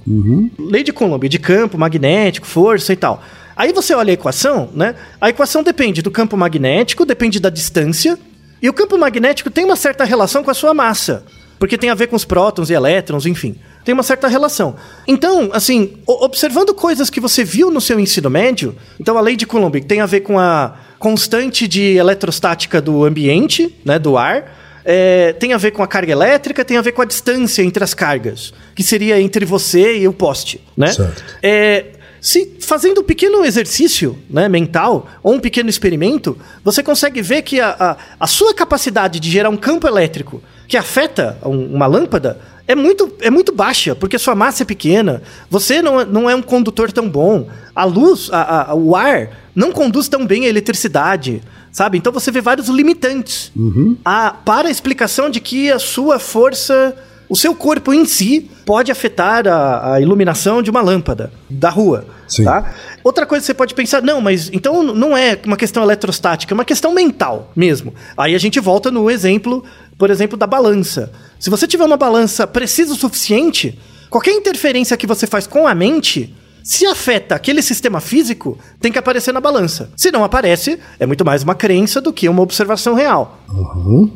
Speaker 2: Lei de Coulomb, de campo magnético, força e tal. Aí você olha a equação, né? A equação depende do campo magnético, depende da distância, e o campo magnético tem uma certa relação com a sua massa, porque tem a ver com os prótons e elétrons, enfim. Tem uma certa relação. Então, assim, observando coisas que você viu no seu ensino médio, então a lei de Coulomb tem a ver com a constante de eletrostática do ambiente, né, do ar, é, tem a ver com a carga elétrica, tem a ver com a distância entre as cargas, que seria entre você e o poste, né?
Speaker 1: Certo.
Speaker 2: É, se fazendo um pequeno exercício né, mental ou um pequeno experimento, você consegue ver que a, a, a sua capacidade de gerar um campo elétrico que afeta um- uma lâmpada é muito, é muito baixa, porque sua massa é pequena, você não, é- não é um condutor tão bom, a luz, a- o ar não conduz tão bem a eletricidade, sabe? Então você vê vários limitantes a, para a explicação de que a sua força o seu corpo em si pode afetar a, a iluminação de uma lâmpada da rua.
Speaker 1: Sim.
Speaker 2: Tá? Outra coisa que você pode pensar, não, mas então não é uma questão eletrostática, é uma questão mental mesmo. Aí a gente volta no exemplo, por exemplo, da balança. Se você tiver uma balança precisa o suficiente, qualquer interferência que você faz com a mente, se afeta aquele sistema físico, tem que aparecer na balança. Se não aparece, é muito mais uma crença do que uma observação real.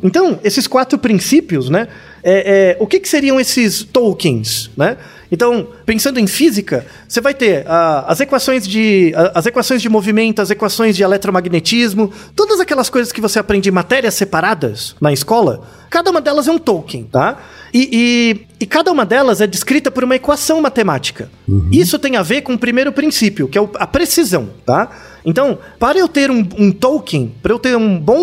Speaker 2: Então, esses quatro princípios, né? é- é, o que, que seriam esses tokens, né? Então, pensando em física, você vai ter ah, as equações de ah, as equações de movimento, as equações de eletromagnetismo, todas aquelas coisas que você aprende em matérias separadas na escola. Cada uma delas é um token, tá? E, e- e cada uma delas é descrita por uma equação matemática. Isso tem a ver com o primeiro princípio, que é o- a precisão, tá? Então, para eu ter um, um token, para eu ter um bom,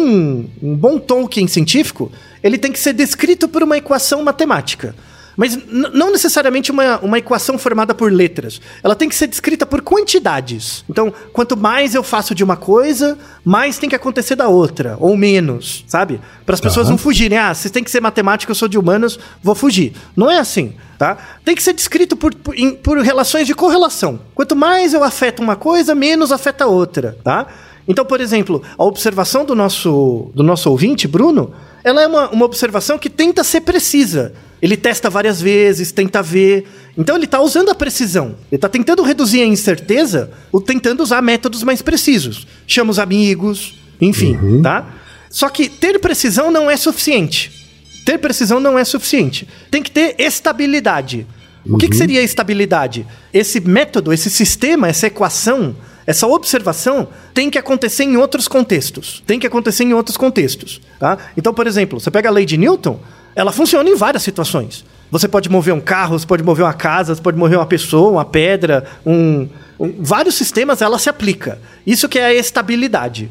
Speaker 2: um bom token científico, ele tem que ser descrito por uma equação matemática. Mas não necessariamente uma, uma equação formada por letras. Ela tem que ser descrita por quantidades. Então, quanto mais eu faço de uma coisa, mais tem que acontecer da outra, ou menos, sabe? Para as pessoas não fugirem. Ah, se tem que ser matemática, eu sou de humanos, vou fugir. Não é assim, tá? Tem que ser descrito por, por, em- por relações de correlação. Quanto mais eu afeto uma coisa, menos afeta a outra, tá? Então, por exemplo, a observação do nosso, do nosso ouvinte, Bruno, ela é uma, uma observação que tenta ser precisa. Ele testa várias vezes, tenta ver. Então ele está usando a precisão. Ele está tentando reduzir a incerteza, ou tentando usar métodos mais precisos. Chama os amigos, enfim, tá? Só que ter precisão não é suficiente. Ter precisão não é suficiente. Tem que ter estabilidade. O que, que seria estabilidade? Esse método, esse sistema, essa equação, essa observação tem que acontecer em outros contextos. Tem que acontecer em outros contextos. Tá? Então, por exemplo, você pega a lei de Newton, ela funciona em várias situações. Você pode mover um carro, você pode mover uma casa, você pode mover uma pessoa, uma pedra, um, um- vários sistemas ela se aplica. Isso que é a estabilidade.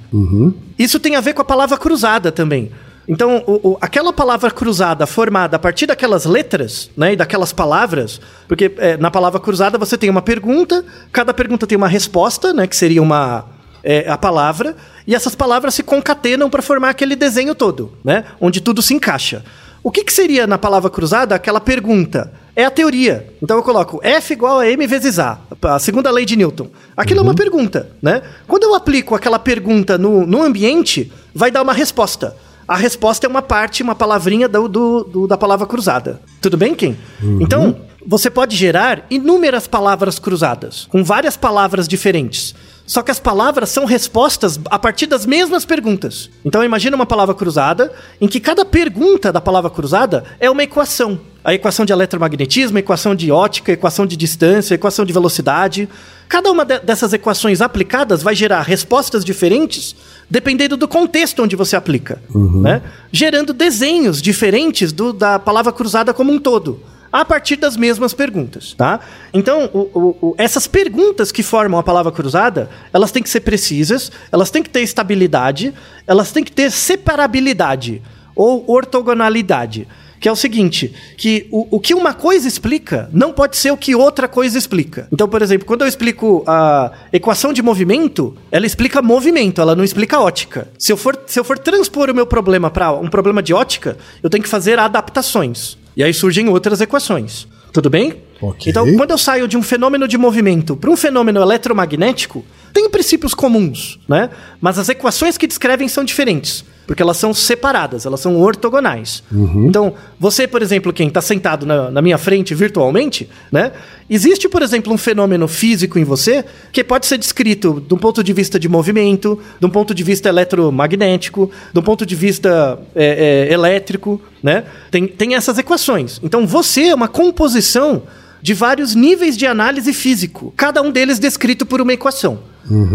Speaker 2: Isso tem a ver com a palavra cruzada também. Então, o- o- aquela palavra cruzada formada a partir daquelas letras, né, e daquelas palavras, porque é, na palavra cruzada você tem uma pergunta, cada pergunta tem uma resposta, né, que seria uma é, a palavra, e essas palavras se concatenam para formar aquele desenho todo, né, onde tudo se encaixa. O que, que seria na palavra cruzada aquela pergunta? É a teoria. Então eu coloco F igual a M vezes A, a segunda lei de Newton. Aquilo é uma pergunta, né? Quando eu aplico aquela pergunta no, no ambiente, vai dar uma resposta. A resposta é uma parte, uma palavrinha do, do- do- da palavra cruzada. Tudo bem, Kim? Então, você pode gerar inúmeras palavras cruzadas, com várias palavras diferentes. Só que as palavras são respostas a partir das mesmas perguntas. Então imagina uma palavra cruzada em que cada pergunta da palavra cruzada é uma equação. A equação de eletromagnetismo, a equação de ótica, a equação de distância, a equação de velocidade. Cada uma de- dessas equações aplicadas vai gerar respostas diferentes dependendo do contexto onde você aplica, né? Gerando desenhos diferentes do- da palavra cruzada como um todo a partir das mesmas perguntas, tá? Então, o- o- o- essas perguntas que formam a palavra cruzada, elas têm que ser precisas, elas têm que ter estabilidade, elas têm que ter separabilidade ou ortogonalidade. Que é o seguinte, que o, o que uma coisa explica não pode ser o que outra coisa explica. Então, por exemplo, quando eu explico a equação de movimento, ela explica movimento, ela não explica ótica. Se eu for, se eu for transpor o meu problema para um problema de ótica, eu tenho que fazer adaptações. E aí surgem outras equações. Tudo bem?
Speaker 1: Ok.
Speaker 2: Então, quando eu saio de um fenômeno de movimento para um fenômeno eletromagnético, tem princípios comuns, né? Mas as equações que descrevem são diferentes. Porque elas são separadas, elas são ortogonais. Então, você, por exemplo, quem está sentado na, na minha frente virtualmente, né? Existe, por exemplo, um fenômeno físico em você que pode ser descrito de um ponto de vista de movimento, de um ponto de vista eletromagnético, de um ponto de vista é, é, elétrico, né? Tem, tem essas equações. Então, você é uma composição de vários níveis de análise físico, cada um deles descrito por uma equação.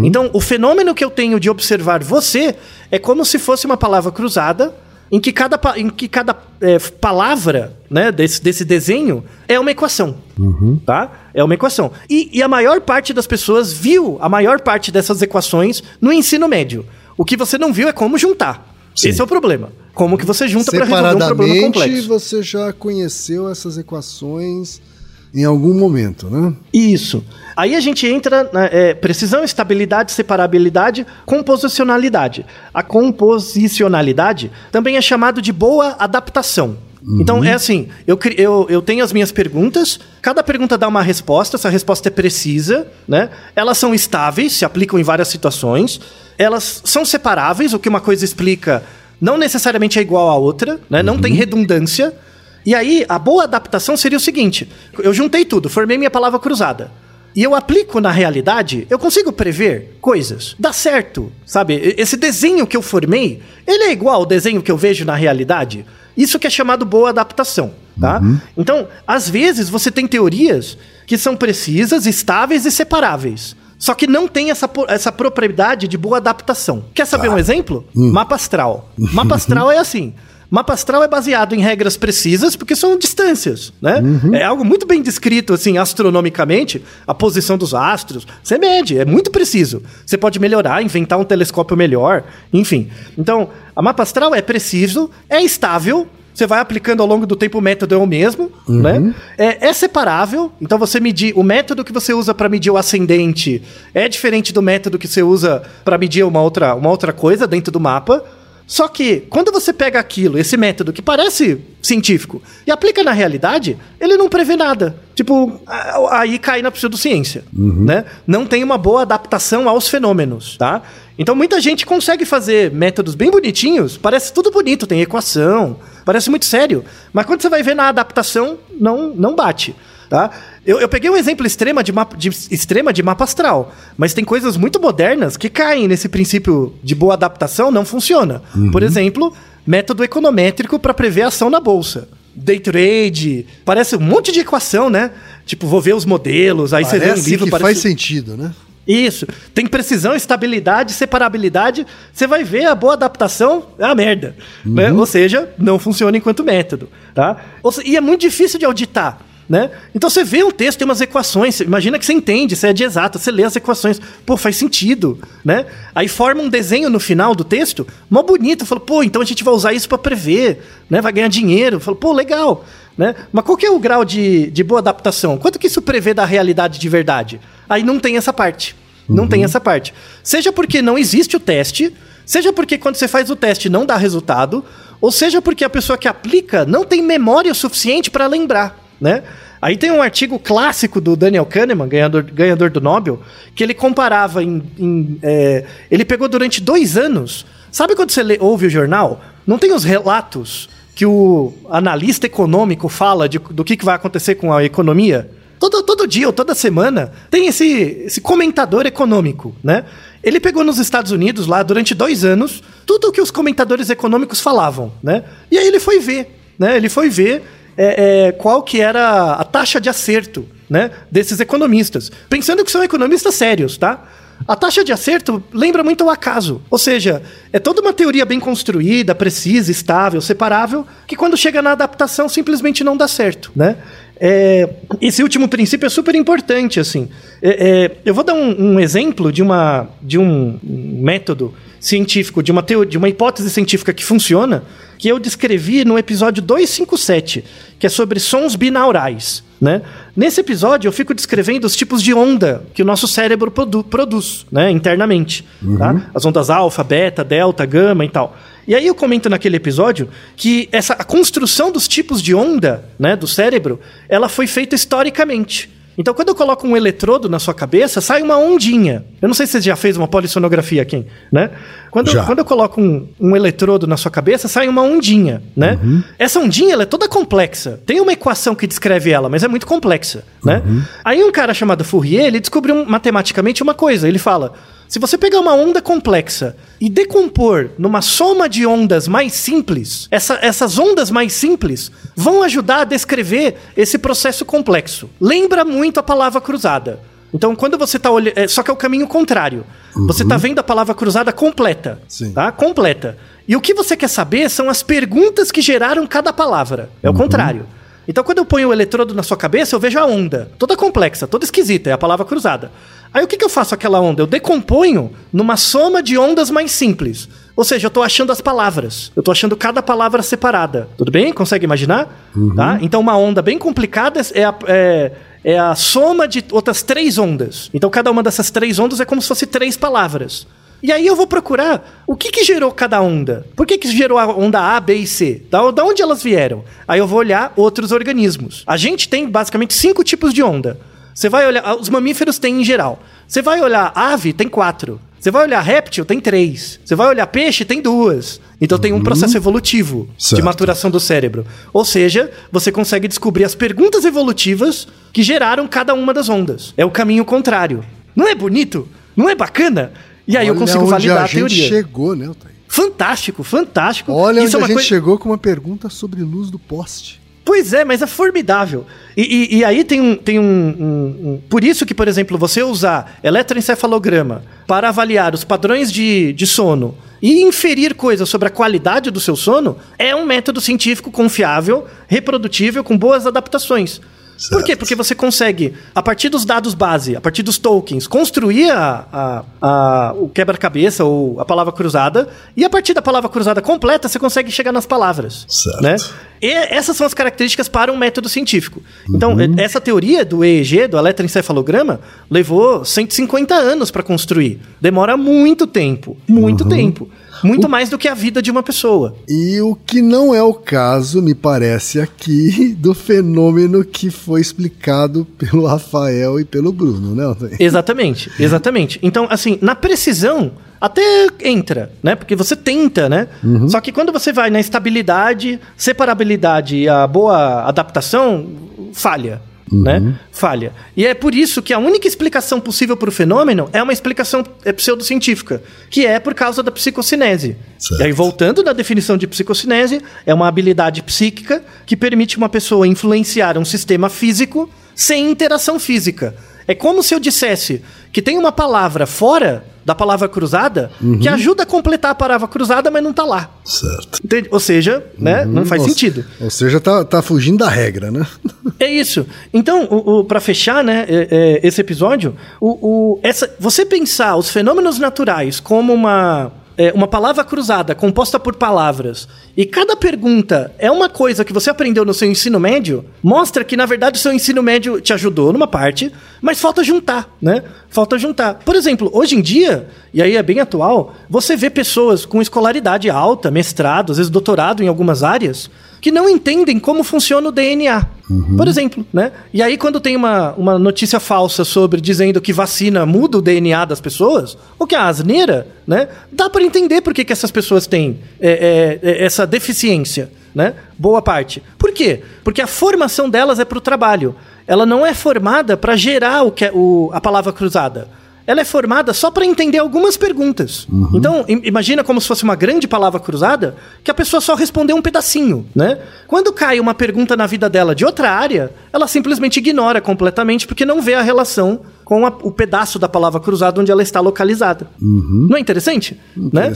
Speaker 2: Então, o fenômeno que eu tenho de observar você é como se fosse uma palavra cruzada, em que cada, em que cada é, palavra né, desse, desse desenho é uma equação. Tá? É uma equação. E, e a maior parte das pessoas viu a maior parte dessas equações no ensino médio. O que você não viu é como juntar.
Speaker 1: Sim.
Speaker 2: Esse é o problema. Como que você junta para resolver um problema complexo.
Speaker 1: você já conheceu essas equações em algum momento, né?
Speaker 2: Isso. Aí a gente entra na é, precisão, estabilidade, separabilidade, composicionalidade. A composicionalidade também é chamado de boa adaptação. Então é assim, eu, eu, eu tenho as minhas perguntas, cada pergunta dá uma resposta, essa resposta é precisa, né? Elas são estáveis, se aplicam em várias situações, elas são separáveis, o que uma coisa explica não necessariamente é igual à outra, né? Não tem redundância. E aí, a boa adaptação seria o seguinte: eu juntei tudo, formei minha palavra cruzada. E eu aplico na realidade, eu consigo prever coisas. Dá certo, sabe? Esse desenho que eu formei, ele é igual ao desenho que eu vejo na realidade. Isso que é chamado boa adaptação, tá? Então, às vezes você tem teorias que são precisas, estáveis e separáveis. Só que não tem essa, essa propriedade de boa adaptação. Quer saber um exemplo? Mapa astral. Mapa astral é assim. Mapa astral é baseado em regras precisas, porque são distâncias, né? É algo muito bem descrito, assim, astronomicamente, a posição dos astros. Você mede, é muito preciso. Você pode melhorar, inventar um telescópio melhor, enfim. Então, a mapa astral é preciso, é estável, você vai aplicando ao longo do tempo, o método é o mesmo, né? É, é separável, então você medir. O método que você usa para medir o ascendente é diferente do método que você usa para medir uma outra, uma outra coisa dentro do mapa. Só que, quando você pega aquilo, esse método que parece científico, e aplica na realidade, ele não prevê nada. Tipo, aí cai na pseudociência, né? Não tem uma boa adaptação aos fenômenos, tá? Então, muita gente consegue fazer métodos bem bonitinhos, parece tudo bonito, tem equação, parece muito sério. Mas quando você vai ver na adaptação, não, não bate. Tá? Eu, eu peguei um exemplo extrema de, mapa, de, extrema de mapa astral, mas tem coisas muito modernas que caem nesse princípio de boa adaptação, não funciona. Por exemplo, método econométrico para prever a ação na bolsa. Day trade, parece um monte de equação, né? Tipo, vou ver os modelos, aí você vê um
Speaker 1: Parece
Speaker 2: livro,
Speaker 1: que
Speaker 2: parece...
Speaker 1: faz sentido, né?
Speaker 2: Isso. Tem precisão, estabilidade, separabilidade. Você vai ver a boa adaptação é a merda. né? Ou seja, não funciona enquanto método. Tá? E é muito difícil de auditar. Né? Então você vê um texto, tem umas equações, imagina que você entende, você é de exato, você lê as equações, pô, faz sentido, né? Aí forma um desenho no final do texto, mó bonito, fala, pô, então a gente vai usar isso para prever, né? Vai ganhar dinheiro, fala, pô, legal, né? Mas qual que é o grau de, de boa adaptação? Quanto que isso prevê da realidade de verdade? Aí não tem essa parte. Não tem essa parte. Seja porque não existe o teste, seja porque quando você faz o teste não dá resultado, ou seja porque a pessoa que aplica não tem memória suficiente para lembrar, né? Aí tem um artigo clássico do Daniel Kahneman, ganhador, ganhador do Nobel, que ele comparava em. em, é, ele pegou durante dois anos. Sabe quando você lê- ouve o jornal? Não tem os relatos que o analista econômico fala de- do que, que vai acontecer com a economia? Todo, todo dia ou toda semana tem esse, esse comentador econômico, né? Ele pegou nos Estados Unidos lá durante dois anos tudo o que os comentadores econômicos falavam, né? E aí ele foi ver, né? Ele foi ver é, é, qual que era a taxa de acerto, né? Desses economistas, pensando que são economistas sérios, tá? A taxa de acerto lembra muito o acaso. Ou seja, é toda uma teoria bem construída, precisa, estável, separável, que quando chega na adaptação simplesmente não dá certo, né? É, esse último princípio é super importante, assim. É, é, eu vou dar um, um exemplo de, uma, de um método científico, de uma, teo, de uma hipótese científica que funciona, que eu descrevi no episódio 257, que é sobre sons binaurais. Né? Nesse episódio, eu fico descrevendo os tipos de onda que o nosso cérebro produ produz né, internamente. Tá? As ondas alfa, beta, delta, gama e tal. E aí eu comento naquele episódio que essa, a construção dos tipos de onda né, do cérebro ela foi feita historicamente. Então, quando eu coloco um eletrodo na sua cabeça, sai uma ondinha. Eu não sei se você já fez uma polissonografia aqui, né? Quando,
Speaker 1: Já.
Speaker 2: quando eu coloco um, um eletrodo na sua cabeça, sai uma ondinha, né? Essa ondinha, ela é toda complexa. Tem uma equação que descreve ela, mas é muito complexa, né? Aí um cara chamado Fourier, ele descobriu matematicamente uma coisa. Ele fala, se você pegar uma onda complexa e decompor numa soma de ondas mais simples, essa- essas ondas mais simples vão ajudar a descrever esse processo complexo. Lembra muito a palavra cruzada. Então, quando você está olhando. Só que é o caminho contrário. Você está vendo a palavra cruzada completa.
Speaker 1: Sim.
Speaker 2: Tá? Completa. E o que você quer saber são as perguntas que geraram cada palavra. É o contrário. Então, quando eu ponho o eletrodo na sua cabeça, eu vejo a onda. Toda complexa, toda esquisita, é a palavra cruzada. Aí o que, que eu faço com aquela onda? Eu decomponho numa soma de ondas mais simples. Ou seja, eu estou achando as palavras. Eu estou achando cada palavra separada. Tudo bem? Consegue imaginar? Tá? Então, uma onda bem complicada é a, é, é a soma de outras três ondas. Então, cada uma dessas três ondas é como se fosse três palavras. E aí eu vou procurar o que, que gerou cada onda. Por que, que gerou a onda A, B e C? Da, da onde elas vieram? Aí eu vou olhar outros organismos. A gente tem basicamente cinco tipos de onda. Você vai olhar. ah, Os mamíferos têm em geral. Você vai olhar ave, tem quatro. Você vai olhar réptil, tem três. Você vai olhar peixe, tem duas. Então tem um processo evolutivo de
Speaker 1: Certo.
Speaker 2: maturação do cérebro. Ou seja, você consegue descobrir as perguntas evolutivas que geraram cada uma das ondas. É o caminho contrário. Não é bonito? Não é bacana? E aí eu
Speaker 1: Olha
Speaker 2: consigo
Speaker 1: onde
Speaker 2: validar
Speaker 1: a
Speaker 2: a,
Speaker 1: gente
Speaker 2: teoria.
Speaker 1: chegou, né, Altair?
Speaker 2: Fantástico, fantástico.
Speaker 1: Olha
Speaker 2: Isso
Speaker 1: onde
Speaker 2: é
Speaker 1: a gente
Speaker 2: coisa-
Speaker 1: chegou com uma pergunta sobre luz do poste.
Speaker 2: Pois é, mas é formidável. E, e- e aí tem um. Tem um, um- um- Por isso que, por exemplo, você usar eletroencefalograma para avaliar os padrões de, de sono e inferir coisas sobre a qualidade do seu sono é um método científico confiável, reprodutível, com boas adaptações. Por quê? Porque você consegue, a partir dos dados base, a partir dos tokens, construir a, a- a- o quebra-cabeça ou a palavra cruzada, e a partir da palavra cruzada completa, você consegue chegar nas palavras.
Speaker 1: Certo.
Speaker 2: Né? E essas são as características para um método científico. Então, essa teoria do EEG, do eletroencefalograma, levou 150 anos para construir. Demora muito tempo. Muito tempo. Muito mais do que a vida de uma pessoa.
Speaker 1: E o que não é o caso, me parece aqui, do fenômeno que foi explicado pelo Rafael e pelo Bruno, né?
Speaker 2: Exatamente, exatamente. Então, assim, na precisão, até entra, né? Porque você tenta, né? Só que quando você vai na estabilidade, separabilidade e a boa adaptação, falha. Né? Falha. E é por isso que a única explicação possível para o fenômeno é uma explicação é, pseudocientífica, que é por causa da psicocinese.
Speaker 1: Certo.
Speaker 2: E aí, voltando na definição de psicocinese, é uma habilidade psíquica que permite uma pessoa influenciar um sistema físico sem interação física. É como se eu dissesse que tem uma palavra fora da palavra cruzada que ajuda a completar a palavra cruzada, mas não tá lá.
Speaker 1: Certo.
Speaker 2: Entende? Ou seja, né, não faz
Speaker 1: Ou-
Speaker 2: sentido.
Speaker 1: Ou seja, tá, tá fugindo da regra, né?
Speaker 2: É isso. Então, o, o, para fechar né, é, é, esse episódio, o, o- essa, você pensar os fenômenos naturais como uma, é, uma palavra cruzada composta por palavras e cada pergunta é uma coisa que você aprendeu no seu ensino médio, mostra que, na verdade, o seu ensino médio te ajudou numa parte, mas falta juntar, né? Falta juntar. Por exemplo, hoje em dia, e aí é bem atual, você vê pessoas com escolaridade alta, mestrado, às vezes doutorado em algumas áreas, que não entendem como funciona o DNA. Por exemplo, né? E aí, quando tem uma, uma notícia falsa sobre dizendo que vacina muda o DNA das pessoas, o que é asneira, né? Dá para entender por que, que essas pessoas têm é, é, é, essa deficiência, né? Boa parte. Por quê? Porque a formação delas é para o trabalho. Ela não é formada para gerar o que é o, a palavra cruzada ela é formada só para entender algumas perguntas. Então, im- imagina como se fosse uma grande palavra cruzada que a pessoa só respondeu um pedacinho, né? Quando cai uma pergunta na vida dela de outra área, ela simplesmente ignora completamente porque não vê a relação com a- o pedaço da palavra cruzada onde ela está localizada. Não é interessante? Né?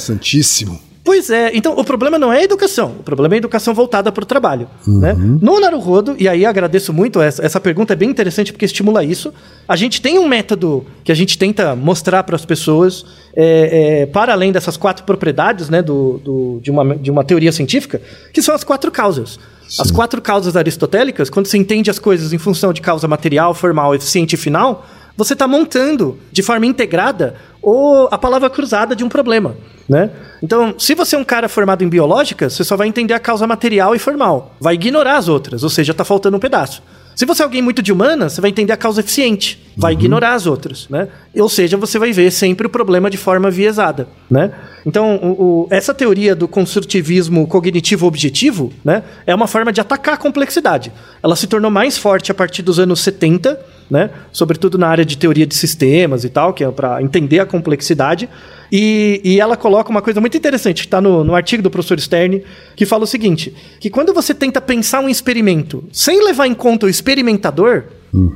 Speaker 2: Pois é, então o problema não é a educação, o problema é a educação voltada para o trabalho. Né? No Naruhodo, e aí agradeço muito, essa, essa pergunta é bem interessante porque estimula isso. A gente tem um método que a gente tenta mostrar para as pessoas, é, é, para além dessas quatro propriedades né, do, do- de, uma, de uma teoria científica, que são as quatro causas. As quatro causas aristotélicas, quando você entende as coisas em função de causa material, formal, eficiente e final, você está montando de forma integrada o, a palavra cruzada de um problema. Né? Então, se você é um cara formado em biológica, você só vai entender a causa material e formal. Vai ignorar as outras, ou seja, está faltando um pedaço. Se você é alguém muito de humana, você vai entender a causa eficiente, vai
Speaker 1: Uhum.
Speaker 2: ignorar as outras, né? Ou seja, você vai ver sempre o problema de forma viesada, né? Então, o- o- essa teoria do construtivismo cognitivo objetivo, né, é uma forma de atacar a complexidade. Ela se tornou mais forte a partir dos anos 70, né? Sobretudo na área de teoria de sistemas e tal, que é para entender a complexidade. E, e ela coloca uma coisa muito interessante, que está no, no artigo do professor Stern, que fala o seguinte: que quando você tenta pensar um experimento sem levar em conta o experimentador,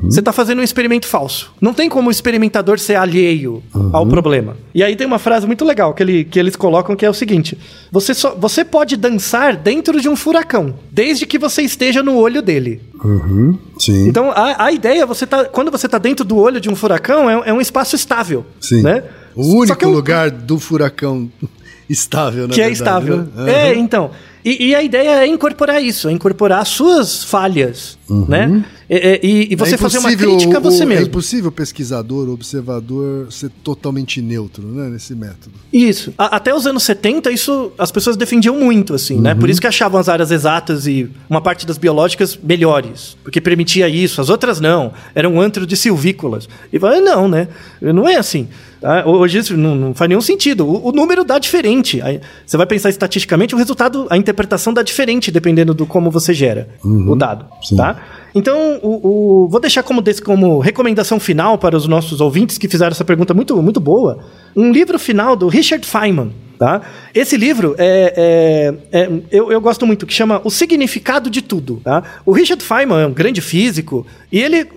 Speaker 2: você está fazendo um experimento falso. Não tem como o experimentador ser alheio ao problema. E aí tem uma frase muito legal que, ele, que eles colocam que é o seguinte: você, só, você pode dançar dentro de um furacão, desde que você esteja no olho dele.
Speaker 1: Uhum, sim.
Speaker 2: Então, a, a ideia, você tá, quando você está dentro do olho de um furacão, é, é um espaço estável.
Speaker 1: sim.
Speaker 2: Né?
Speaker 1: O único
Speaker 2: é um-
Speaker 1: lugar do furacão estável, na
Speaker 2: que é
Speaker 1: verdade,
Speaker 2: estável.
Speaker 1: né?
Speaker 2: É, então. E, e a ideia é incorporar isso, é incorporar as suas falhas, né? E, e- e- e você
Speaker 1: É
Speaker 2: fazer uma
Speaker 1: impossível
Speaker 2: crítica a
Speaker 1: o-
Speaker 2: você
Speaker 1: É
Speaker 2: mesmo.
Speaker 1: impossível o pesquisador, o observador ser totalmente neutro, né, nesse método.
Speaker 2: Isso. A- até os anos 70, isso as pessoas defendiam muito, assim, né? Por isso que achavam as áreas exatas e uma parte das biológicas melhores. Porque permitia isso, as outras não. Era um antro de silvícolas. E vai, não, né? Não é assim. Tá? Hoje isso não, não faz nenhum sentido. O, o número dá diferente. Aí, você vai pensar estatisticamente, o resultado, a interpretação dá diferente dependendo do como você gera o dado,
Speaker 1: sim.
Speaker 2: tá? Então, o, o- vou deixar como, desse, como recomendação final para os nossos ouvintes que fizeram essa pergunta muito, muito boa, um livro final do Richard Feynman. Tá? Esse livro é, é- é- eu, eu gosto muito, que chama O Significado de Tudo. Tá? O Richard Feynman é um grande físico e ele,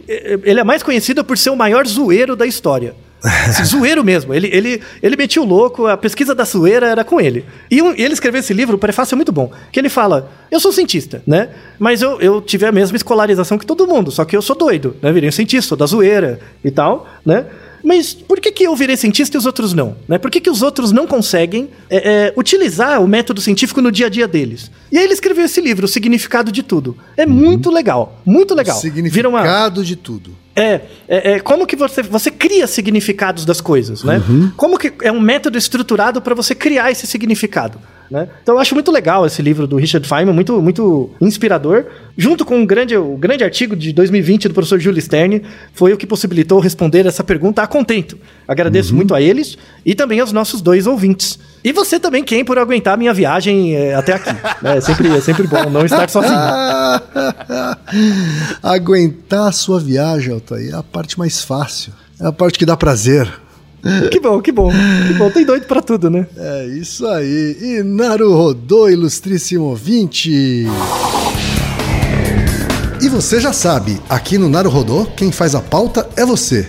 Speaker 2: ele é mais conhecido por ser o maior zoeiro da história. Zoeiro mesmo. Ele, ele, ele metia o louco, a pesquisa da zoeira era com ele. E um- ele escreveu esse livro, o prefácio é muito bom, que ele fala: Eu sou cientista, né? Mas eu, eu tive a mesma escolarização que todo mundo, só que eu sou doido, né? Virei um cientista, sou da zoeira e tal, né? Mas por que, que eu virei cientista e os outros não? Né? Por que, que os outros não conseguem é, é, utilizar o método científico no dia a dia deles? E aí ele escreveu esse livro, O Significado de Tudo. É muito legal, muito legal. Uma-
Speaker 1: Significado de tudo.
Speaker 2: é, é, é como que você, você cria significados das coisas, né? Como que é um método estruturado para você criar esse significado, né? Então eu acho muito legal esse livro do Richard Feynman, muito, muito inspirador, junto com um grande, o grande artigo de 2020 do professor Júlio Stern, foi o que possibilitou responder essa pergunta a contento. Agradeço muito a eles e também aos nossos dois ouvintes. E você também, quem por aguentar a minha viagem é, até aqui. né? É, sempre, é sempre bom não estar sozinho.
Speaker 1: Aguentar a sua viagem, Altair, é a parte mais fácil. É a parte que dá prazer.
Speaker 2: Que bom, que bom. Que bom, tem doido pra tudo, né?
Speaker 1: É isso aí. E Naru Rodô, ilustríssimo ouvinte. E você já sabe, aqui no Naru Rodô, quem faz a pauta é você.